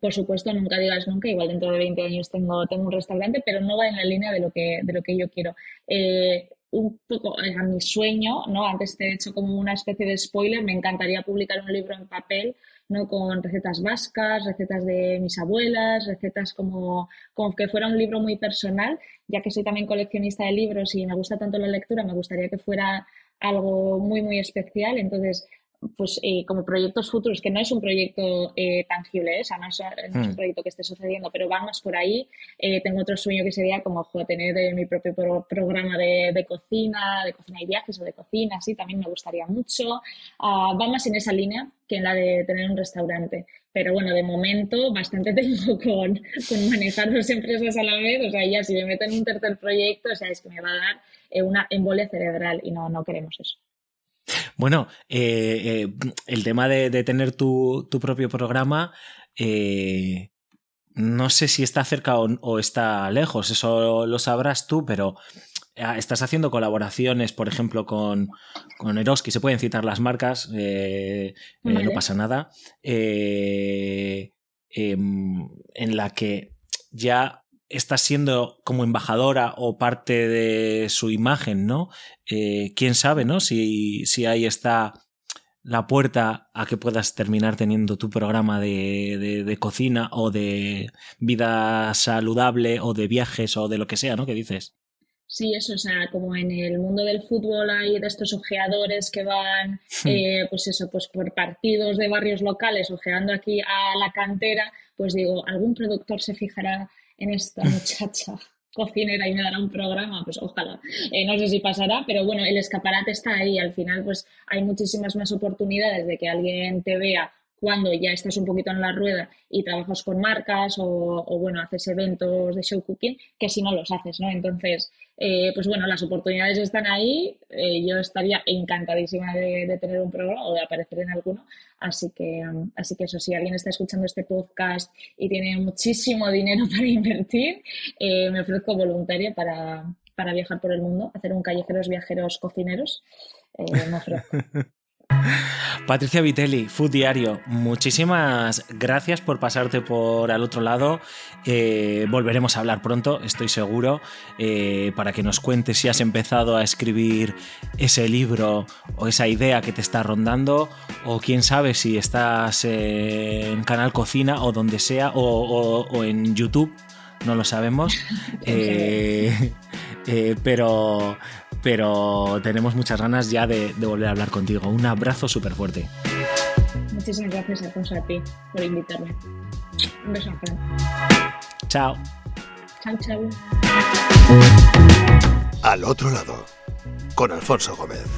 por supuesto, nunca digas nunca, igual dentro de 20 años tengo, tengo un restaurante, pero no va en la línea de lo que, de lo que yo quiero. Eh, un poco a mi sueño, ¿no? Antes te he hecho como una especie de spoiler, me encantaría publicar un libro en papel, ¿no? Con recetas vascas, recetas de mis abuelas, recetas como, como que fuera un libro muy personal, ya que soy también coleccionista de libros y me gusta tanto la lectura, me gustaría que fuera algo muy, muy especial. Entonces, pues eh, como proyectos futuros, que no es un proyecto eh, tangible, ¿eh? o sea, no es, un hmm. proyecto que esté sucediendo, pero van más por ahí. tengo otro sueño que sería como tener mi propio programa de, cocina, de cocina y viajes o de cocina, sí, también me gustaría mucho. Uh, va más en esa línea que en la de tener un restaurante. Pero bueno, de momento bastante <laughs> tengo con, con manejar dos empresas a la vez, o sea, ya si me meto en un tercer proyecto, o sea, es que me va a dar una embolia cerebral y no, no queremos eso. Bueno, eh, eh, el tema de, tener tu, propio programa, eh, no sé si está cerca o, está lejos, eso lo sabrás tú, pero ah, estás haciendo colaboraciones, por ejemplo, con, con Eroski, se pueden citar las marcas, no pasa nada, em, en la que ya estás siendo como embajadora o parte de su imagen, ¿no? Eh, quién sabe, ¿no? Si, si ahí está la puerta a que puedas terminar teniendo tu programa de, de, cocina o de vida saludable o de viajes o de lo que sea, ¿no? ¿Qué dices? Sí, eso, o sea, como en el mundo del fútbol hay de estos ojeadores que van, hmm. eh, pues eso, pues por partidos de barrios locales, ojeando aquí a la cantera, pues digo, algún productor se fijará en esta <laughs> muchacha cocinera y me dará un programa, pues ojalá. Eh, no sé si pasará, pero bueno, el escaparate está ahí. Al final, pues hay muchísimas más oportunidades de que alguien te vea cuando ya estás un poquito en la rueda y trabajas con marcas o, bueno, haces eventos de show cooking, que si no los haces, ¿no? Entonces, eh, pues bueno, las oportunidades están ahí. Eh, yo estaría encantadísima de, tener un programa o de aparecer en alguno. Así que, así que eso, si alguien está escuchando este podcast y tiene muchísimo dinero <laughs> para invertir, eh, me ofrezco voluntaria para, para, viajar por el mundo, hacer un callejeros viajeros cocineros. ofrezco. <laughs> Patricia Vitelli, Food Diario, muchísimas gracias por pasarte por al otro lado. Eh, volveremos a hablar pronto, estoy seguro, eh, para que nos cuentes si has empezado a escribir ese libro o esa idea que te está rondando, o quién sabe si estás en Canal Cocina o donde sea, o, en YouTube, no lo sabemos. <laughs> <laughs> Eh, pero pero tenemos muchas ganas ya de, volver a hablar contigo. Un abrazo súper fuerte. Muchísimas gracias, Alfonso, a ti por invitarme. Un beso, Fran. Chao. Chao, chao. Al otro lado, con Alfonso Gómez.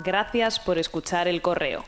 Gracias por escuchar el correo.